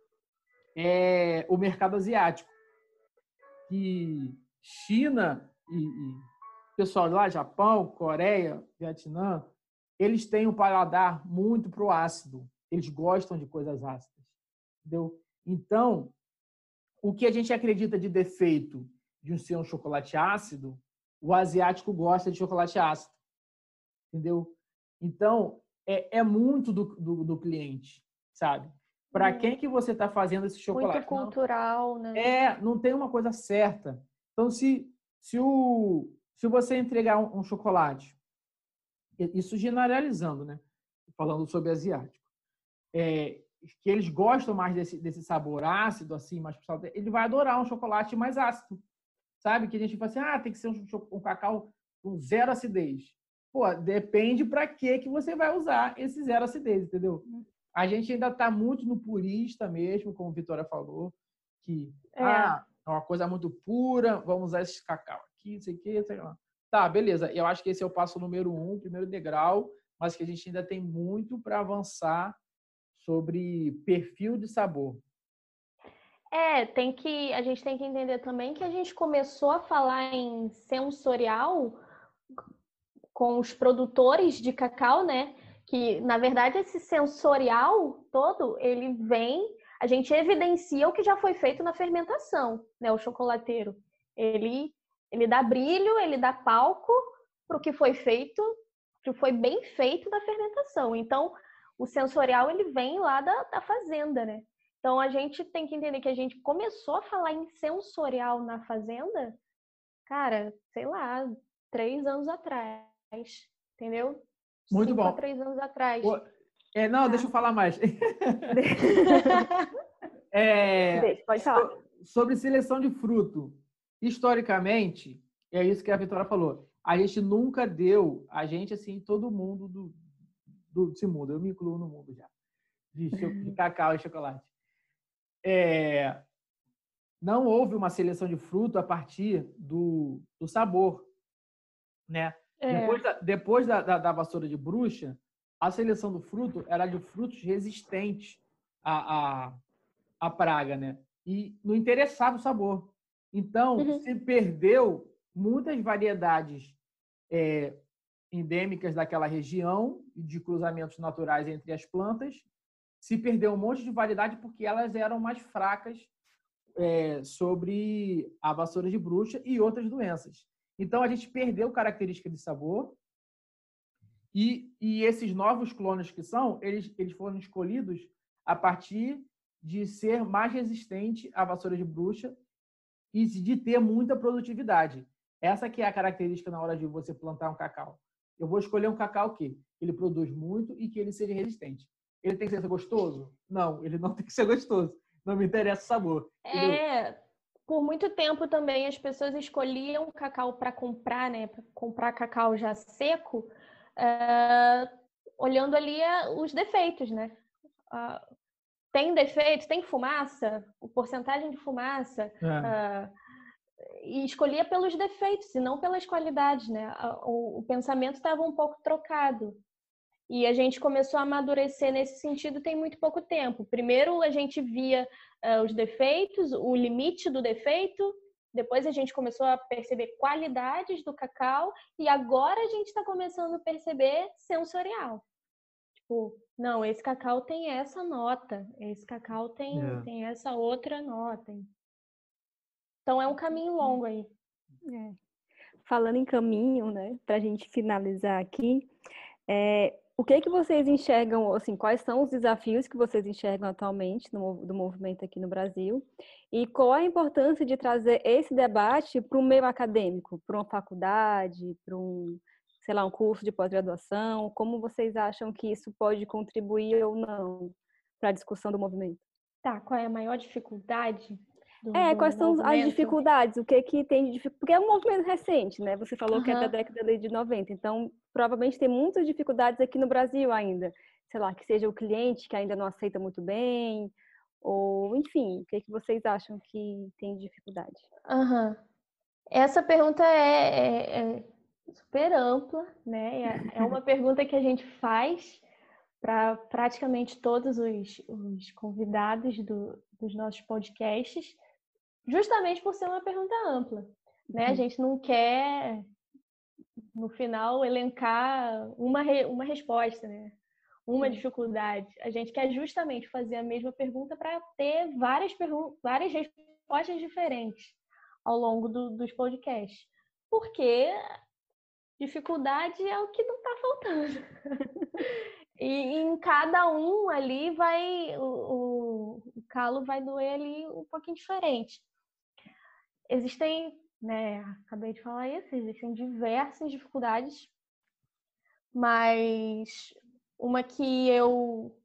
é o mercado asiático. Que China e, e pessoal lá, Japão, Coreia, Vietnã, eles têm um paladar muito pro ácido. Eles gostam de coisas ácidas. Entendeu? Então, o que a gente acredita de defeito de ser um chocolate ácido, o asiático gosta de chocolate ácido. Entendeu? Então, é, é muito do, do, do cliente, sabe? Para hum. quem que você está fazendo esse chocolate? Muito cultural, não, né? É, não tem uma coisa certa. Então, se, se, o, se você entregar um, um chocolate, isso generalizando, né? Falando sobre asiático, é, que eles gostam mais desse, desse sabor ácido, assim, mais ele vai adorar um chocolate mais ácido, sabe? Que a gente fala assim, ah, tem que ser um, um cacau com zero acidez. Pô, depende para que que você vai usar esse zero acidez, entendeu? Hum. A gente ainda está muito no purista mesmo, como a Vitória falou, que é. ah, é uma coisa muito pura, vamos usar esse cacau aqui, sei que, sei lá. Tá, beleza. Eu acho que esse é o passo número um, primeiro degrau, mas que a gente ainda tem muito para avançar sobre perfil de sabor. É, tem que a gente tem que entender também que a gente começou a falar em sensorial com os produtores de cacau, né? Que na verdade esse sensorial todo ele vem, a gente evidencia o que já foi feito na fermentação, né? O chocolateiro ele ele dá brilho, ele dá palco para o que foi feito, que foi bem feito da fermentação. Então o sensorial ele vem lá da, da fazenda, né? Então a gente tem que entender que a gente começou a falar em sensorial na fazenda, cara, sei lá, três anos atrás, entendeu? Muito Cinco bom. três anos atrás. É, não, ah. deixa eu falar mais. é, deixa, pode falar. Sobre seleção de fruto. Historicamente, é isso que a Vitória falou. A gente nunca deu, a gente, assim, todo mundo do, do, desse mundo, eu me incluo no mundo já, de, de cacau e chocolate é, não houve uma seleção de fruto a partir do, do sabor, né? É. Depois, da, depois da, da, da, vassoura de bruxa, a seleção do fruto era de frutos resistentes à, à, à praga, né? E não interessava o sabor. Então, uhum. se perdeu muitas variedades é, endêmicas daquela região de cruzamentos naturais entre as plantas se perdeu um monte de variedade porque elas eram mais fracas é, sobre a vassoura de bruxa e outras doenças. Então a gente perdeu característica de sabor e, e esses novos clones que são, eles, eles foram escolhidos a partir de ser mais resistente à vassoura de bruxa e de ter muita produtividade. Essa que é a característica na hora de você plantar um cacau. Eu vou escolher um cacau que ele produz muito e que ele seja resistente. Ele tem que ser gostoso? Não, ele não tem que ser gostoso. Não me interessa o sabor. É, por muito tempo também as pessoas escolhiam cacau para comprar, né? Para comprar cacau já seco, é, olhando ali é, os defeitos, né? Uh, tem defeito, tem fumaça, o porcentagem de fumaça. É. Uh, e escolhia pelos defeitos e não pelas qualidades, né? O, o pensamento estava um pouco trocado. E a gente começou a amadurecer nesse sentido tem muito pouco tempo. Primeiro a gente via uh, os defeitos, o limite do defeito, depois a gente começou a perceber qualidades do cacau e agora a gente está começando a perceber sensorial. Tipo, não, esse cacau tem essa nota, esse cacau tem, é. tem essa outra nota. Então é um caminho longo aí. É. Falando em caminho, né, para a gente finalizar aqui, é, o que que vocês enxergam, assim, quais são os desafios que vocês enxergam atualmente no, do movimento aqui no Brasil? E qual a importância de trazer esse debate para o meio acadêmico, para uma faculdade, para um, sei lá, um curso de pós-graduação? Como vocês acham que isso pode contribuir ou não para a discussão do movimento? Tá, qual é a maior dificuldade do, é, quais são movimento. as dificuldades? O que que tem de dificuldade? Porque é um movimento recente, né? Você falou uhum. que é da década de 90, então provavelmente tem muitas dificuldades aqui no Brasil ainda. Sei lá, que seja o cliente que ainda não aceita muito bem, ou enfim, o que, que vocês acham que tem dificuldade? Uhum. Essa pergunta é, é, é, super ampla, né? É, é uma pergunta que a gente faz para praticamente todos os, os convidados do, dos nossos podcasts justamente por ser uma pergunta ampla. Né? A uhum. gente não quer, no final, elencar uma, re... uma resposta, né? uma dificuldade. A gente quer justamente fazer a mesma pergunta para ter várias, pergun... várias respostas diferentes ao longo do, dos podcasts. Porque dificuldade é o que não está faltando. e em cada um ali vai, o, o, o calo vai doer ali um pouquinho diferente existem, né, acabei de falar isso, existem diversas dificuldades, mas uma que eu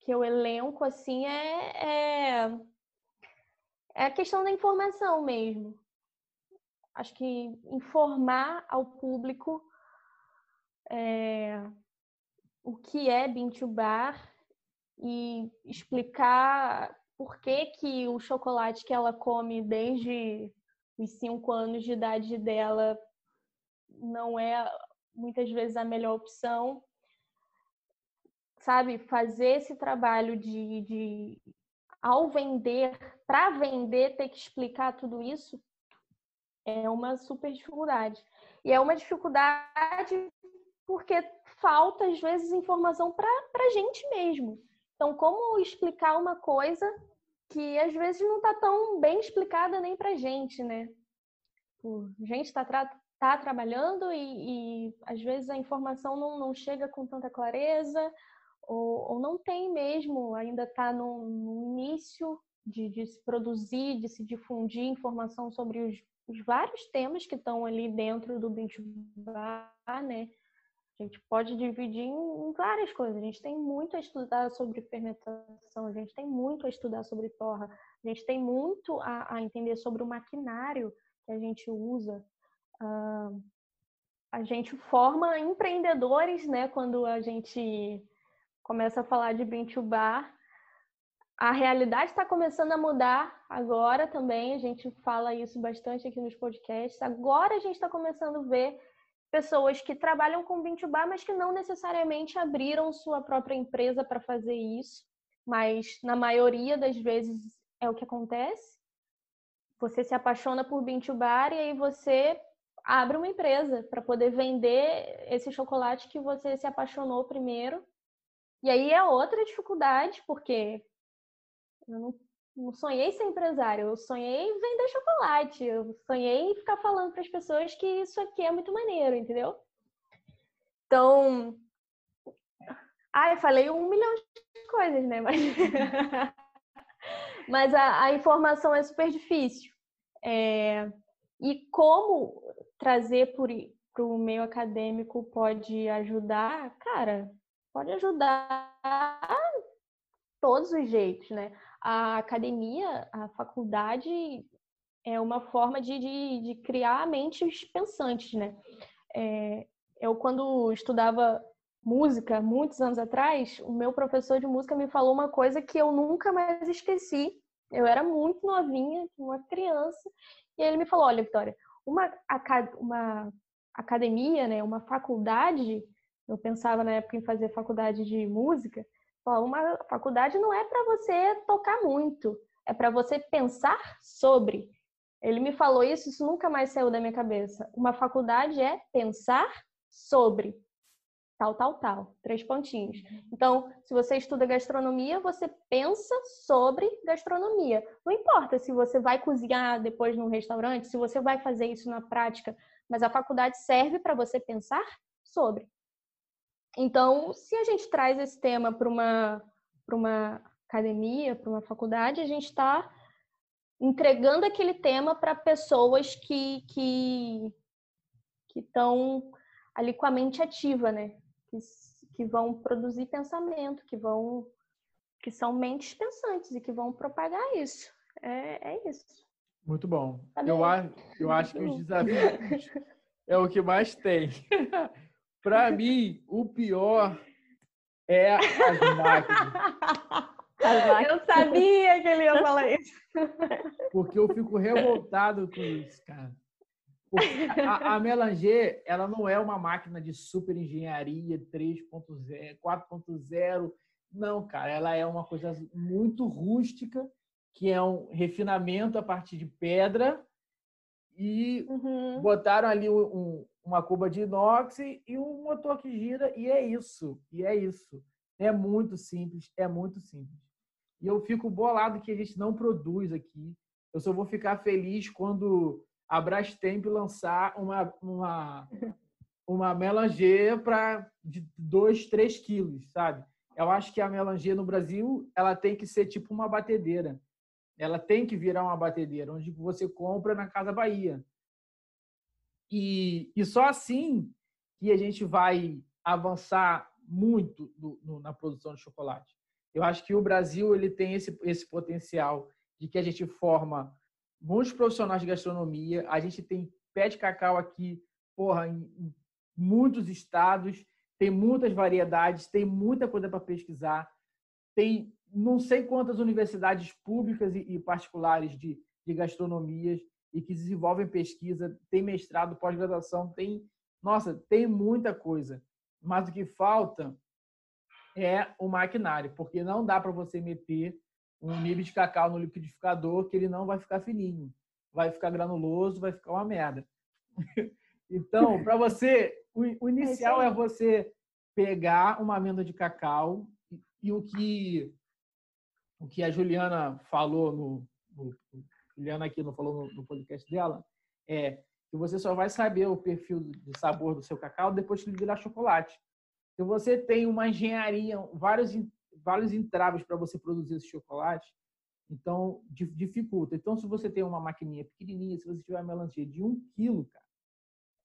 que eu elenco assim é, é, é a questão da informação mesmo. Acho que informar ao público é, o que é Bintubar e explicar por que, que o chocolate que ela come desde os cinco anos de idade dela não é muitas vezes a melhor opção. Sabe, fazer esse trabalho de, de ao vender, para vender, ter que explicar tudo isso é uma super dificuldade. E é uma dificuldade porque falta, às vezes, informação para a gente mesmo. Então, como explicar uma coisa que às vezes não está tão bem explicada nem para gente, né? A gente está tra tá trabalhando e, e, às vezes a informação não, não chega com tanta clareza ou, ou não tem mesmo, ainda está no, no, início de, de, se produzir, de se difundir informação sobre os, os vários temas que estão ali dentro do Benchbar, né? A gente pode dividir em várias coisas. A gente tem muito a estudar sobre fermentação, a gente tem muito a estudar sobre torra, a gente tem muito a, a entender sobre o maquinário que a gente usa. Uh, a gente forma empreendedores, né? Quando a gente começa a falar de bean to bar. A realidade está começando a mudar agora também. A gente fala isso bastante aqui nos podcasts. Agora a gente está começando a ver pessoas que trabalham com bean to bar, mas que não necessariamente abriram sua própria empresa para fazer isso. Mas na maioria das vezes é o que acontece. Você se apaixona por bean to bar e aí você abre uma empresa para poder vender esse chocolate que você se apaixonou primeiro. E aí é outra dificuldade, porque eu não, não sonhei ser empresário, eu sonhei vender chocolate, eu sonhei ficar falando para as pessoas que isso aqui é muito maneiro, entendeu? Então, ai, falei um milhão de coisas, né? Mas, Mas a, a informação é super difícil. É, e como trazer para o meio acadêmico pode ajudar? Cara, pode ajudar todos os jeitos, né? A academia, a faculdade é uma forma de, de, de criar mentes pensantes, né? É, eu, quando estudava música, muitos anos atrás, o meu professor de música me falou uma coisa que eu nunca mais esqueci. Eu era muito novinha, uma criança, e ele me falou: Olha, Vitória, uma, uma academia, né, uma faculdade, eu pensava na época em fazer faculdade de música, uma faculdade não é para você tocar muito, é para você pensar sobre. Ele me falou isso, isso nunca mais saiu da minha cabeça. Uma faculdade é pensar sobre tal, tal, tal, três pontinhos. Uhum. Então, se você estuda gastronomia, você pensa sobre gastronomia. Não importa se você vai cozinhar depois num restaurante, se você vai fazer isso na prática, mas a faculdade serve para você pensar sobre. Então, se a gente traz esse tema para uma, uma academia, para uma faculdade, a gente está entregando aquele tema para pessoas que que estão ali com a mente ativa, né? Que, que vão produzir pensamento, que vão que são mentes pensantes e que vão propagar isso. É, é isso. Muito bom. Tá eu, acho, eu acho que os desafios é o que mais tem. Para mim, o pior é as máquinas. Eu sabia que ele ia falar isso. Porque eu fico revoltado com isso, cara. A, a Melanger, ela não é uma máquina de super engenharia 3.0, 4.0. Não, cara, ela é uma coisa muito rústica, que é um refinamento a partir de pedra e uhum. botaram ali um, uma cuba de inox e um motor que gira e é isso. E é isso. É muito simples, é muito simples. E eu fico bolado que a gente não produz aqui. Eu só vou ficar feliz quando a Brastemp lançar uma uma uma melanger para de 2, 3 quilos, sabe? Eu acho que a melanger no Brasil ela tem que ser tipo uma batedeira. Ela tem que virar uma batedeira, onde você compra na Casa Bahia. E, e só assim que a gente vai avançar muito no, na produção de chocolate. Eu acho que o Brasil ele tem esse, esse potencial de que a gente forma muitos profissionais de gastronomia, a gente tem pé de cacau aqui, porra, em, muitos estados, tem muitas variedades, tem muita coisa para pesquisar, tem não sei quantas universidades públicas e particulares de, de gastronomias e que desenvolvem pesquisa, tem mestrado, pós-graduação, tem, nossa, tem muita coisa. Mas o que falta é o maquinário, porque não dá para você meter um nível de cacau no liquidificador que ele não vai ficar fininho, vai ficar granuloso, vai ficar uma merda. Então, para você, o, inicial é, é você pegar uma amêndoa de cacau e, e, o que o que a Juliana falou no, no Juliana aqui não falou no, no podcast dela é que você só vai saber o perfil de sabor do seu cacau depois que ele virar chocolate. Se você tem uma engenharia, vários vários entraves para você produzir esse chocolate, então dificulta. Então, se você tem uma maquininha pequenininha, se você tiver uma melancia de um quilo, cara,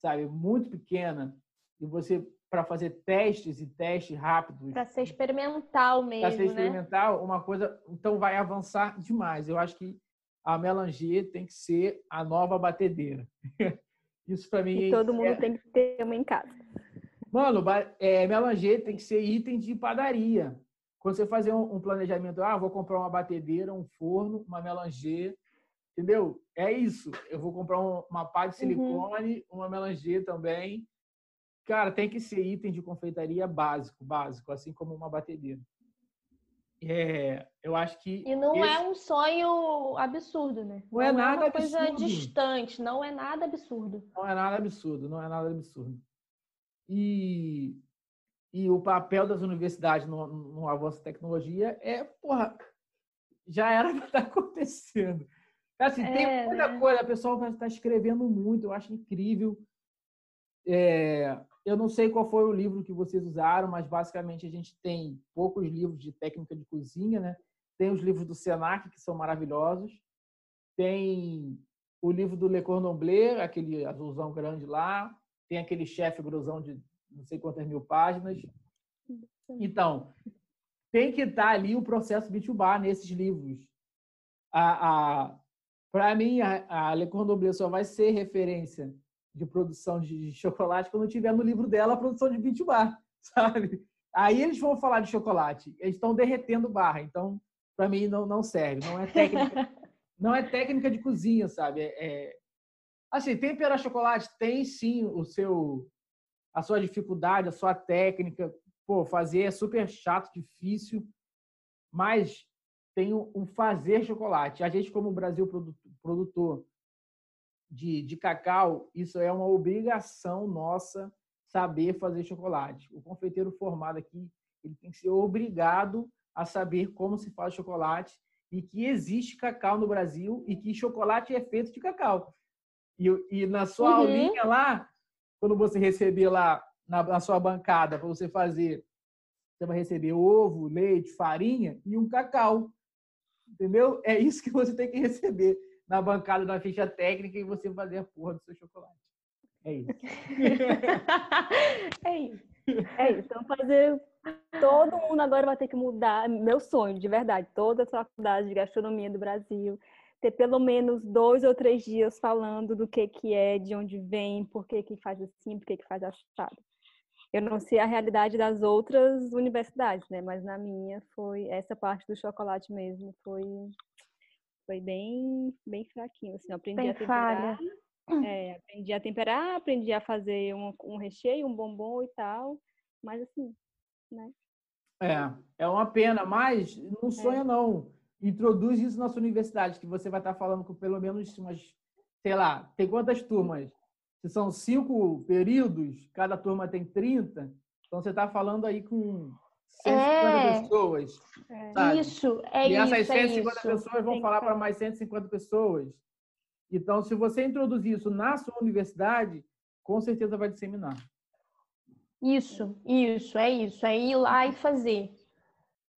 sabe, muito pequena, e você para fazer testes e testes rápidos. Para ser experimental mesmo. Para ser né? experimental, né? uma coisa. Então vai avançar demais. Eu acho que a Melanger tem que ser a nova batedeira. Isso para mim. E todo mundo é... tem que ter uma em casa. Mano, é, Melanger tem que ser item de padaria. Quando você fazer um, um planejamento, ah, vou comprar uma batedeira, um forno, uma Melanger, entendeu? É isso. Eu vou comprar um, uma pá de uhum. silicone, uhum. uma Melanger também Cara, tem que ser item de confeitaria básico, básico, assim como uma batedeira. É, eu acho que. E não esse... é um sonho absurdo, né? Não, é não é nada é uma coisa absurdo. distante, não é nada absurdo. Não é nada absurdo, não é nada absurdo. E, e o papel das universidades no, no avanço da tecnologia é, porra, já era para estar tá acontecendo. Assim, é, tem muita né? coisa, a pessoa vai estar escrevendo muito, eu acho incrível. É, eu não sei qual foi o livro que vocês usaram, mas basicamente a gente tem poucos livros de técnica de cozinha, né? Tem os livros do Senac, que são maravilhosos. Tem o livro do Le Cordon Bleu, aquele azulzão grande lá. Tem aquele chefe grosão de não sei quantas mil páginas. Então, tem que estar ali o processo Bitubá nesses livros. A, a, Para mim, a, a Le Cordon Bleu só vai ser referência de produção de chocolate quando tiver no livro dela a produção de 20 bar, sabe? Aí eles vão falar de chocolate. Eles estão derretendo barra. Então, para mim, não, não serve. Não é técnica, não é técnica de cozinha, sabe? É, é... Assim, temperar chocolate tem sim o seu, a sua dificuldade, a sua técnica. Pô, fazer é super chato, difícil, mas tem o fazer chocolate. A gente, como Brasil produtor, de, de cacau, isso é uma obrigação nossa saber fazer chocolate. O confeiteiro formado aqui, ele tem que ser obrigado a saber como se faz chocolate e que existe cacau no Brasil e que chocolate é feito de cacau. E, e na sua uhum. aulinha lá, quando você receber lá na, na sua bancada para você fazer, você vai receber ovo, leite, farinha e um cacau. Entendeu? É isso que você tem que receber na bancada da ficha técnica e você fazer a porra do seu chocolate. É isso. é isso. É isso. Então, fazer. Todo mundo agora vai ter que mudar. Meu sonho, de verdade, toda a faculdade de gastronomia do Brasil, ter pelo menos dois ou três dias falando do que, que é, de onde vem, por que, que faz assim, por que, que faz assado. Eu não sei a realidade das outras universidades, né? Mas na minha foi essa parte do chocolate mesmo, foi foi bem, bem fraquinho, assim, eu aprendi bem a temperar. É, aprendi a temperar, aprendi a fazer um, um recheio, um bombom e tal, mas assim, né? É, é uma pena, mas não é. sonha é. não. Introduz isso na sua universidade, que você vai estar falando com pelo menos umas, sei lá, tem quantas turmas? Se são cinco períodos, cada turma tem 30, então você está falando aí com 150 é. pessoas. É. Isso, é e isso. E essas 150 é isso. pessoas vão Tem falar para mais 150 pessoas. Então, se você introduzir isso na sua universidade, com certeza vai disseminar. Isso, isso, é isso. É ir lá e fazer.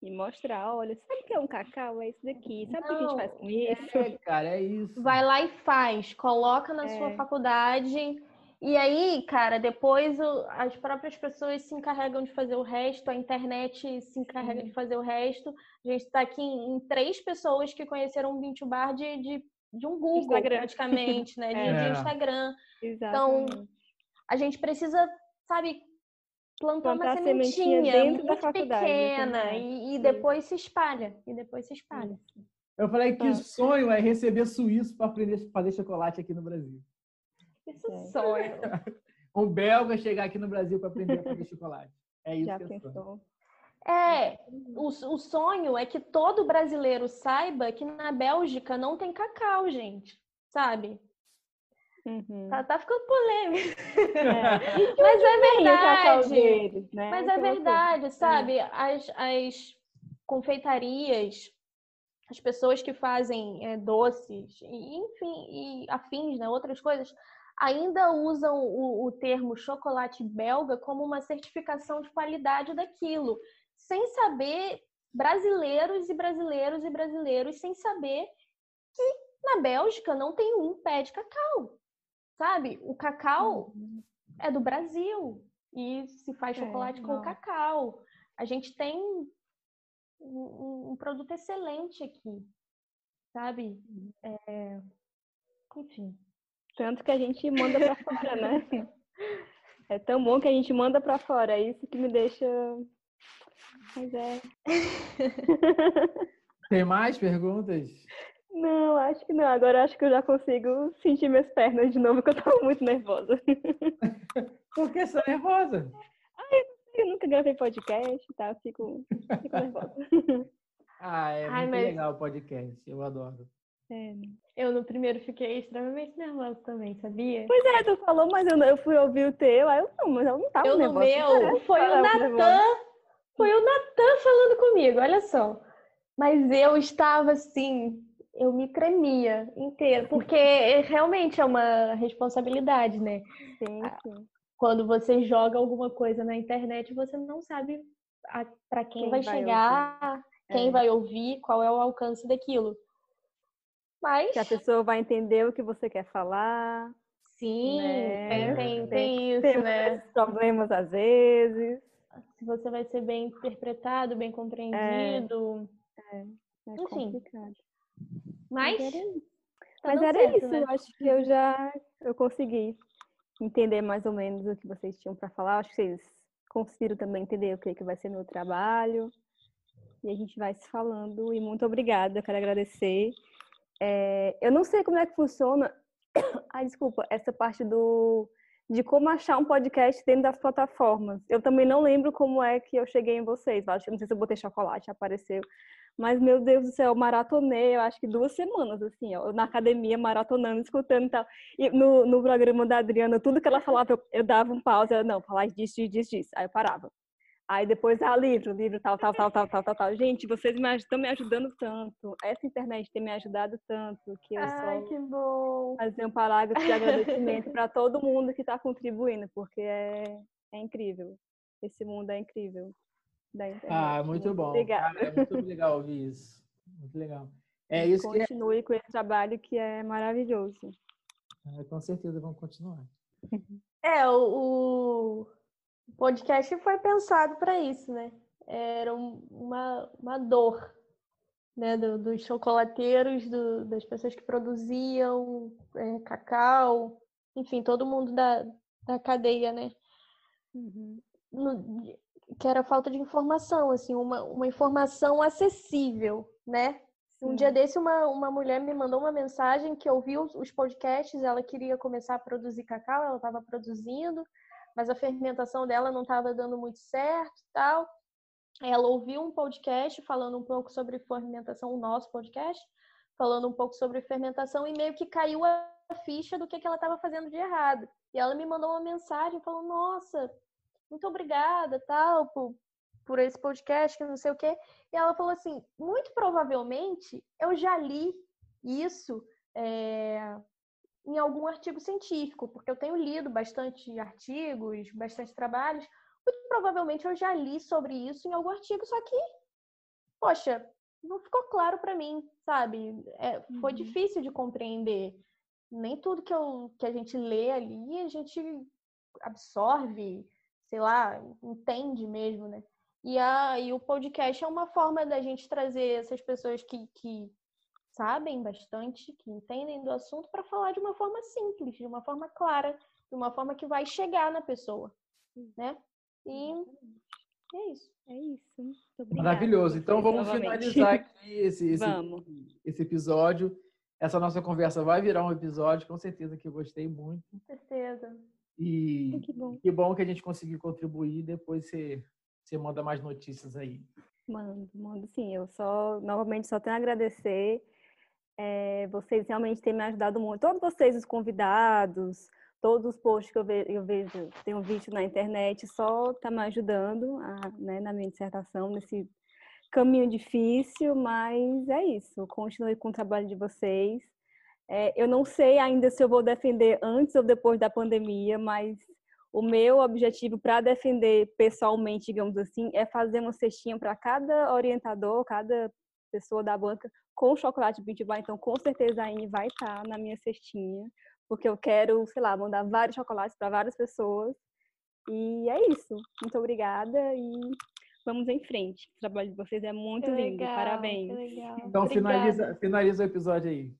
E mostrar, olha, sabe o que é um cacau? É isso daqui. Sabe o que a gente faz com isso? É, cara, é isso. Vai lá e faz. Coloca na é. sua faculdade e aí, cara, depois o, as próprias pessoas se encarregam de fazer o resto, a internet se encarrega de fazer o resto. A gente está aqui em, em, três pessoas que conheceram o 20 bar de, de, de um Google, Instagram. praticamente, né? De, é. de Instagram. Então, Exatamente. Então, a gente precisa sabe, plantou Plantar uma a sementinha sementinha dentro da muito faculdade, pequena né? e, e Sim. depois se espalha. E depois se espalha. Eu falei que Ah. o sonho é receber suíço para aprender a fazer chocolate aqui no Brasil. Isso É. é sonho. Um belga chegar aqui no Brasil para aprender a fazer chocolate. É isso Já que eu sonho. É, o, o sonho é que todo brasileiro saiba que na Bélgica não tem cacau, gente. Sabe? Uhum. Tá, tá ficando polêmico. É. Mas é verdade. deles, né? Mas é coisa. verdade, sabe? As, as confeitarias, as pessoas que fazem é, doces, e, enfim, e afins, né? Outras coisas, ainda usam o, o termo chocolate belga como uma certificação de qualidade daquilo, sem saber brasileiros e brasileiros e brasileiros sem saber que na Bélgica não tem um pé de cacau, sabe? O cacau Uhum. é do Brasil e se faz É, chocolate com não. cacau. A gente tem um, um- um produto excelente aqui, sabe? É, Enfim. Tanto que a gente manda pra fora, né? É tão bom que a gente manda pra fora. É isso que me deixa. Mas é. Tem mais perguntas? Não, acho que não. Agora acho que eu já consigo sentir minhas pernas de novo, que eu tava muito nervosa. Por que você é nervosa? Eu nunca gravei podcast, tá? Eu fico, fico nervosa. Ah, é Ai, muito mas- legal o podcast. Eu adoro. É. Eu no primeiro fiquei extremamente nervosa também, sabia? Pois é, tu falou, mas eu, eu fui ouvir o teu, aí eu não, mas eu não tava Eu no nervosa. meu, Parece foi o eu. Natan, foi o Natan falando comigo, olha só. Mas eu estava assim, eu me tremia inteira, porque realmente é uma responsabilidade, né? Sim, sim. Quando você joga alguma coisa na internet, você não sabe para quem, Quem vai, vai chegar, quem É. vai ouvir, qual é o alcance daquilo. Mas, Que a pessoa vai entender o que você quer falar. sim, né? tem, tem, tem isso, Tem né? problemas às vezes. Se você vai ser bem interpretado, bem compreendido. É Enfim. complicado. Mas, Mas era isso. tá Mas dando era certo, isso, né? eu acho que eu já eu consegui entender mais ou menos o que vocês tinham para falar. Acho que vocês conseguiram também entender o que, que vai ser meu trabalho. E a gente vai se falando. E muito obrigada, eu quero agradecer. É, eu não sei como é que funciona. Ai, desculpa, essa parte do de como achar um podcast dentro das plataformas. Eu também não lembro como é que eu cheguei em vocês. Não sei se eu botei chocolate, apareceu. Mas, meu Deus do céu, maratonei, eu acho que duas semanas, assim, ó, na academia, maratonando, escutando e tal. E no, no programa da Adriana, tudo que ela falava, eu, eu dava um pause, ela, não, falar disso, disso, disso. Aí eu parava. Aí depois, ah, livro, livro, tal, tal, tal, tal, tal, tal, tal. Gente, vocês estão me ajudando tanto. Essa internet tem me ajudado tanto que eu Ai, só que bom. fazer um parágrafo de agradecimento para todo mundo que está contribuindo, porque é, é incrível. Esse mundo é incrível. Da internet. Ah, muito bom. Obrigada. Cara, é muito legal ouvir isso. Muito legal. É isso que Continue com esse trabalho que é maravilhoso. é, com certeza vamos continuar. É, o, o podcast foi pensado para isso, né? Era um- uma, uma dor, né? do- dos chocolateiros, do- das pessoas que produziam é, cacau, enfim, todo mundo da, da cadeia, né? no- que era falta de informação, assim, uma, uma informação acessível, né? Um dia Sim. desse, uma, uma mulher me mandou uma mensagem que ouviu os podcasts, ela queria começar a produzir cacau, ela estava produzindo, mas a fermentação dela não estava dando muito certo e tal. Ela ouviu um podcast falando um pouco sobre fermentação, o nosso podcast, falando um pouco sobre fermentação e meio que caiu a ficha do que, que ela estava fazendo de errado. E ela me mandou uma mensagem falando: Nossa, muito obrigada, tal, por, por esse podcast, que não sei o quê. E ela falou assim: Muito provavelmente eu já li isso é, em algum artigo científico, porque eu tenho lido bastante artigos, bastante trabalhos. Muito provavelmente eu já li sobre isso em algum artigo, só que, poxa, não ficou claro para mim, sabe? É, foi Uhum. difícil de compreender. Nem tudo que, eu, que a gente lê ali, a gente absorve, sei lá, entende mesmo, né? E, a, e o podcast é uma forma da gente trazer essas pessoas que, que sabem bastante, que entendem do assunto, para falar de uma forma simples, de uma forma clara, de uma forma que vai chegar na pessoa. né? E é isso. É isso. Maravilhoso. Então vamos novamente. finalizar aqui esse, esse, vamos. esse episódio. Essa nossa conversa vai virar um episódio, com certeza que eu gostei muito. Com certeza. E que bom. que bom que a gente conseguiu contribuir. Depois você, você manda mais notícias aí. Mando, mando sim. Eu só, novamente, só tenho a agradecer. É, vocês realmente têm me ajudado muito. Todos vocês, os convidados, todos os posts que eu, ve eu vejo, tenho visto na internet, só está me ajudando a, né, na minha dissertação, nesse caminho difícil, mas é isso. Continue com o trabalho de vocês. É, eu não sei ainda se eu vou defender antes ou depois da pandemia, mas o meu objetivo para defender pessoalmente, digamos assim, é fazer uma cestinha para cada orientador, cada pessoa da banca com chocolate Beach Bar. Então, com certeza a vai estar tá na minha cestinha, porque eu quero, sei lá, mandar vários chocolates para várias pessoas. E é isso. Muito obrigada e vamos em frente. O trabalho de vocês é muito que lindo. Legal, Parabéns. Então finaliza, finaliza o episódio aí.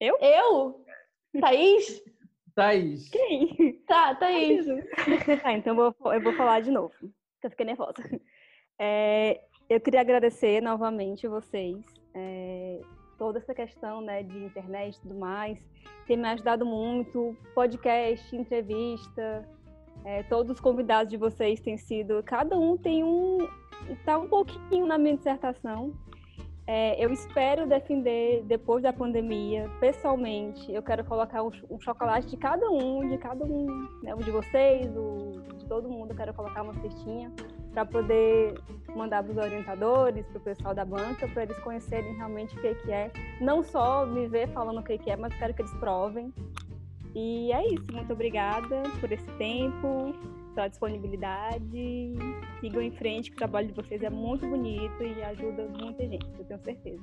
Eu? Eu? Thaís? Thaís. Quem? Tá, Thaís. Tá, então eu vou, eu vou falar de novo, eu fiquei nervosa. É, eu queria agradecer novamente vocês. É, toda essa questão né, de internet e tudo mais tem me ajudado muito. Podcast, entrevista, é, todos os convidados de vocês têm sido. Cada um tem um. está um pouquinho na minha dissertação. É, eu espero defender depois da pandemia, pessoalmente. Eu quero colocar um, chocolate de cada um, de cada um, né, de vocês, o, de todo mundo. Eu quero colocar uma cestinha para poder mandar para os orientadores, para o pessoal da banca, para eles conhecerem realmente o que, que é. Não só me ver falando o que, que é, mas quero que eles provem. E é isso. Muito obrigada por esse tempo, pela disponibilidade. Sigam em frente, que o trabalho de vocês é muito bonito e ajuda muita gente, eu tenho certeza.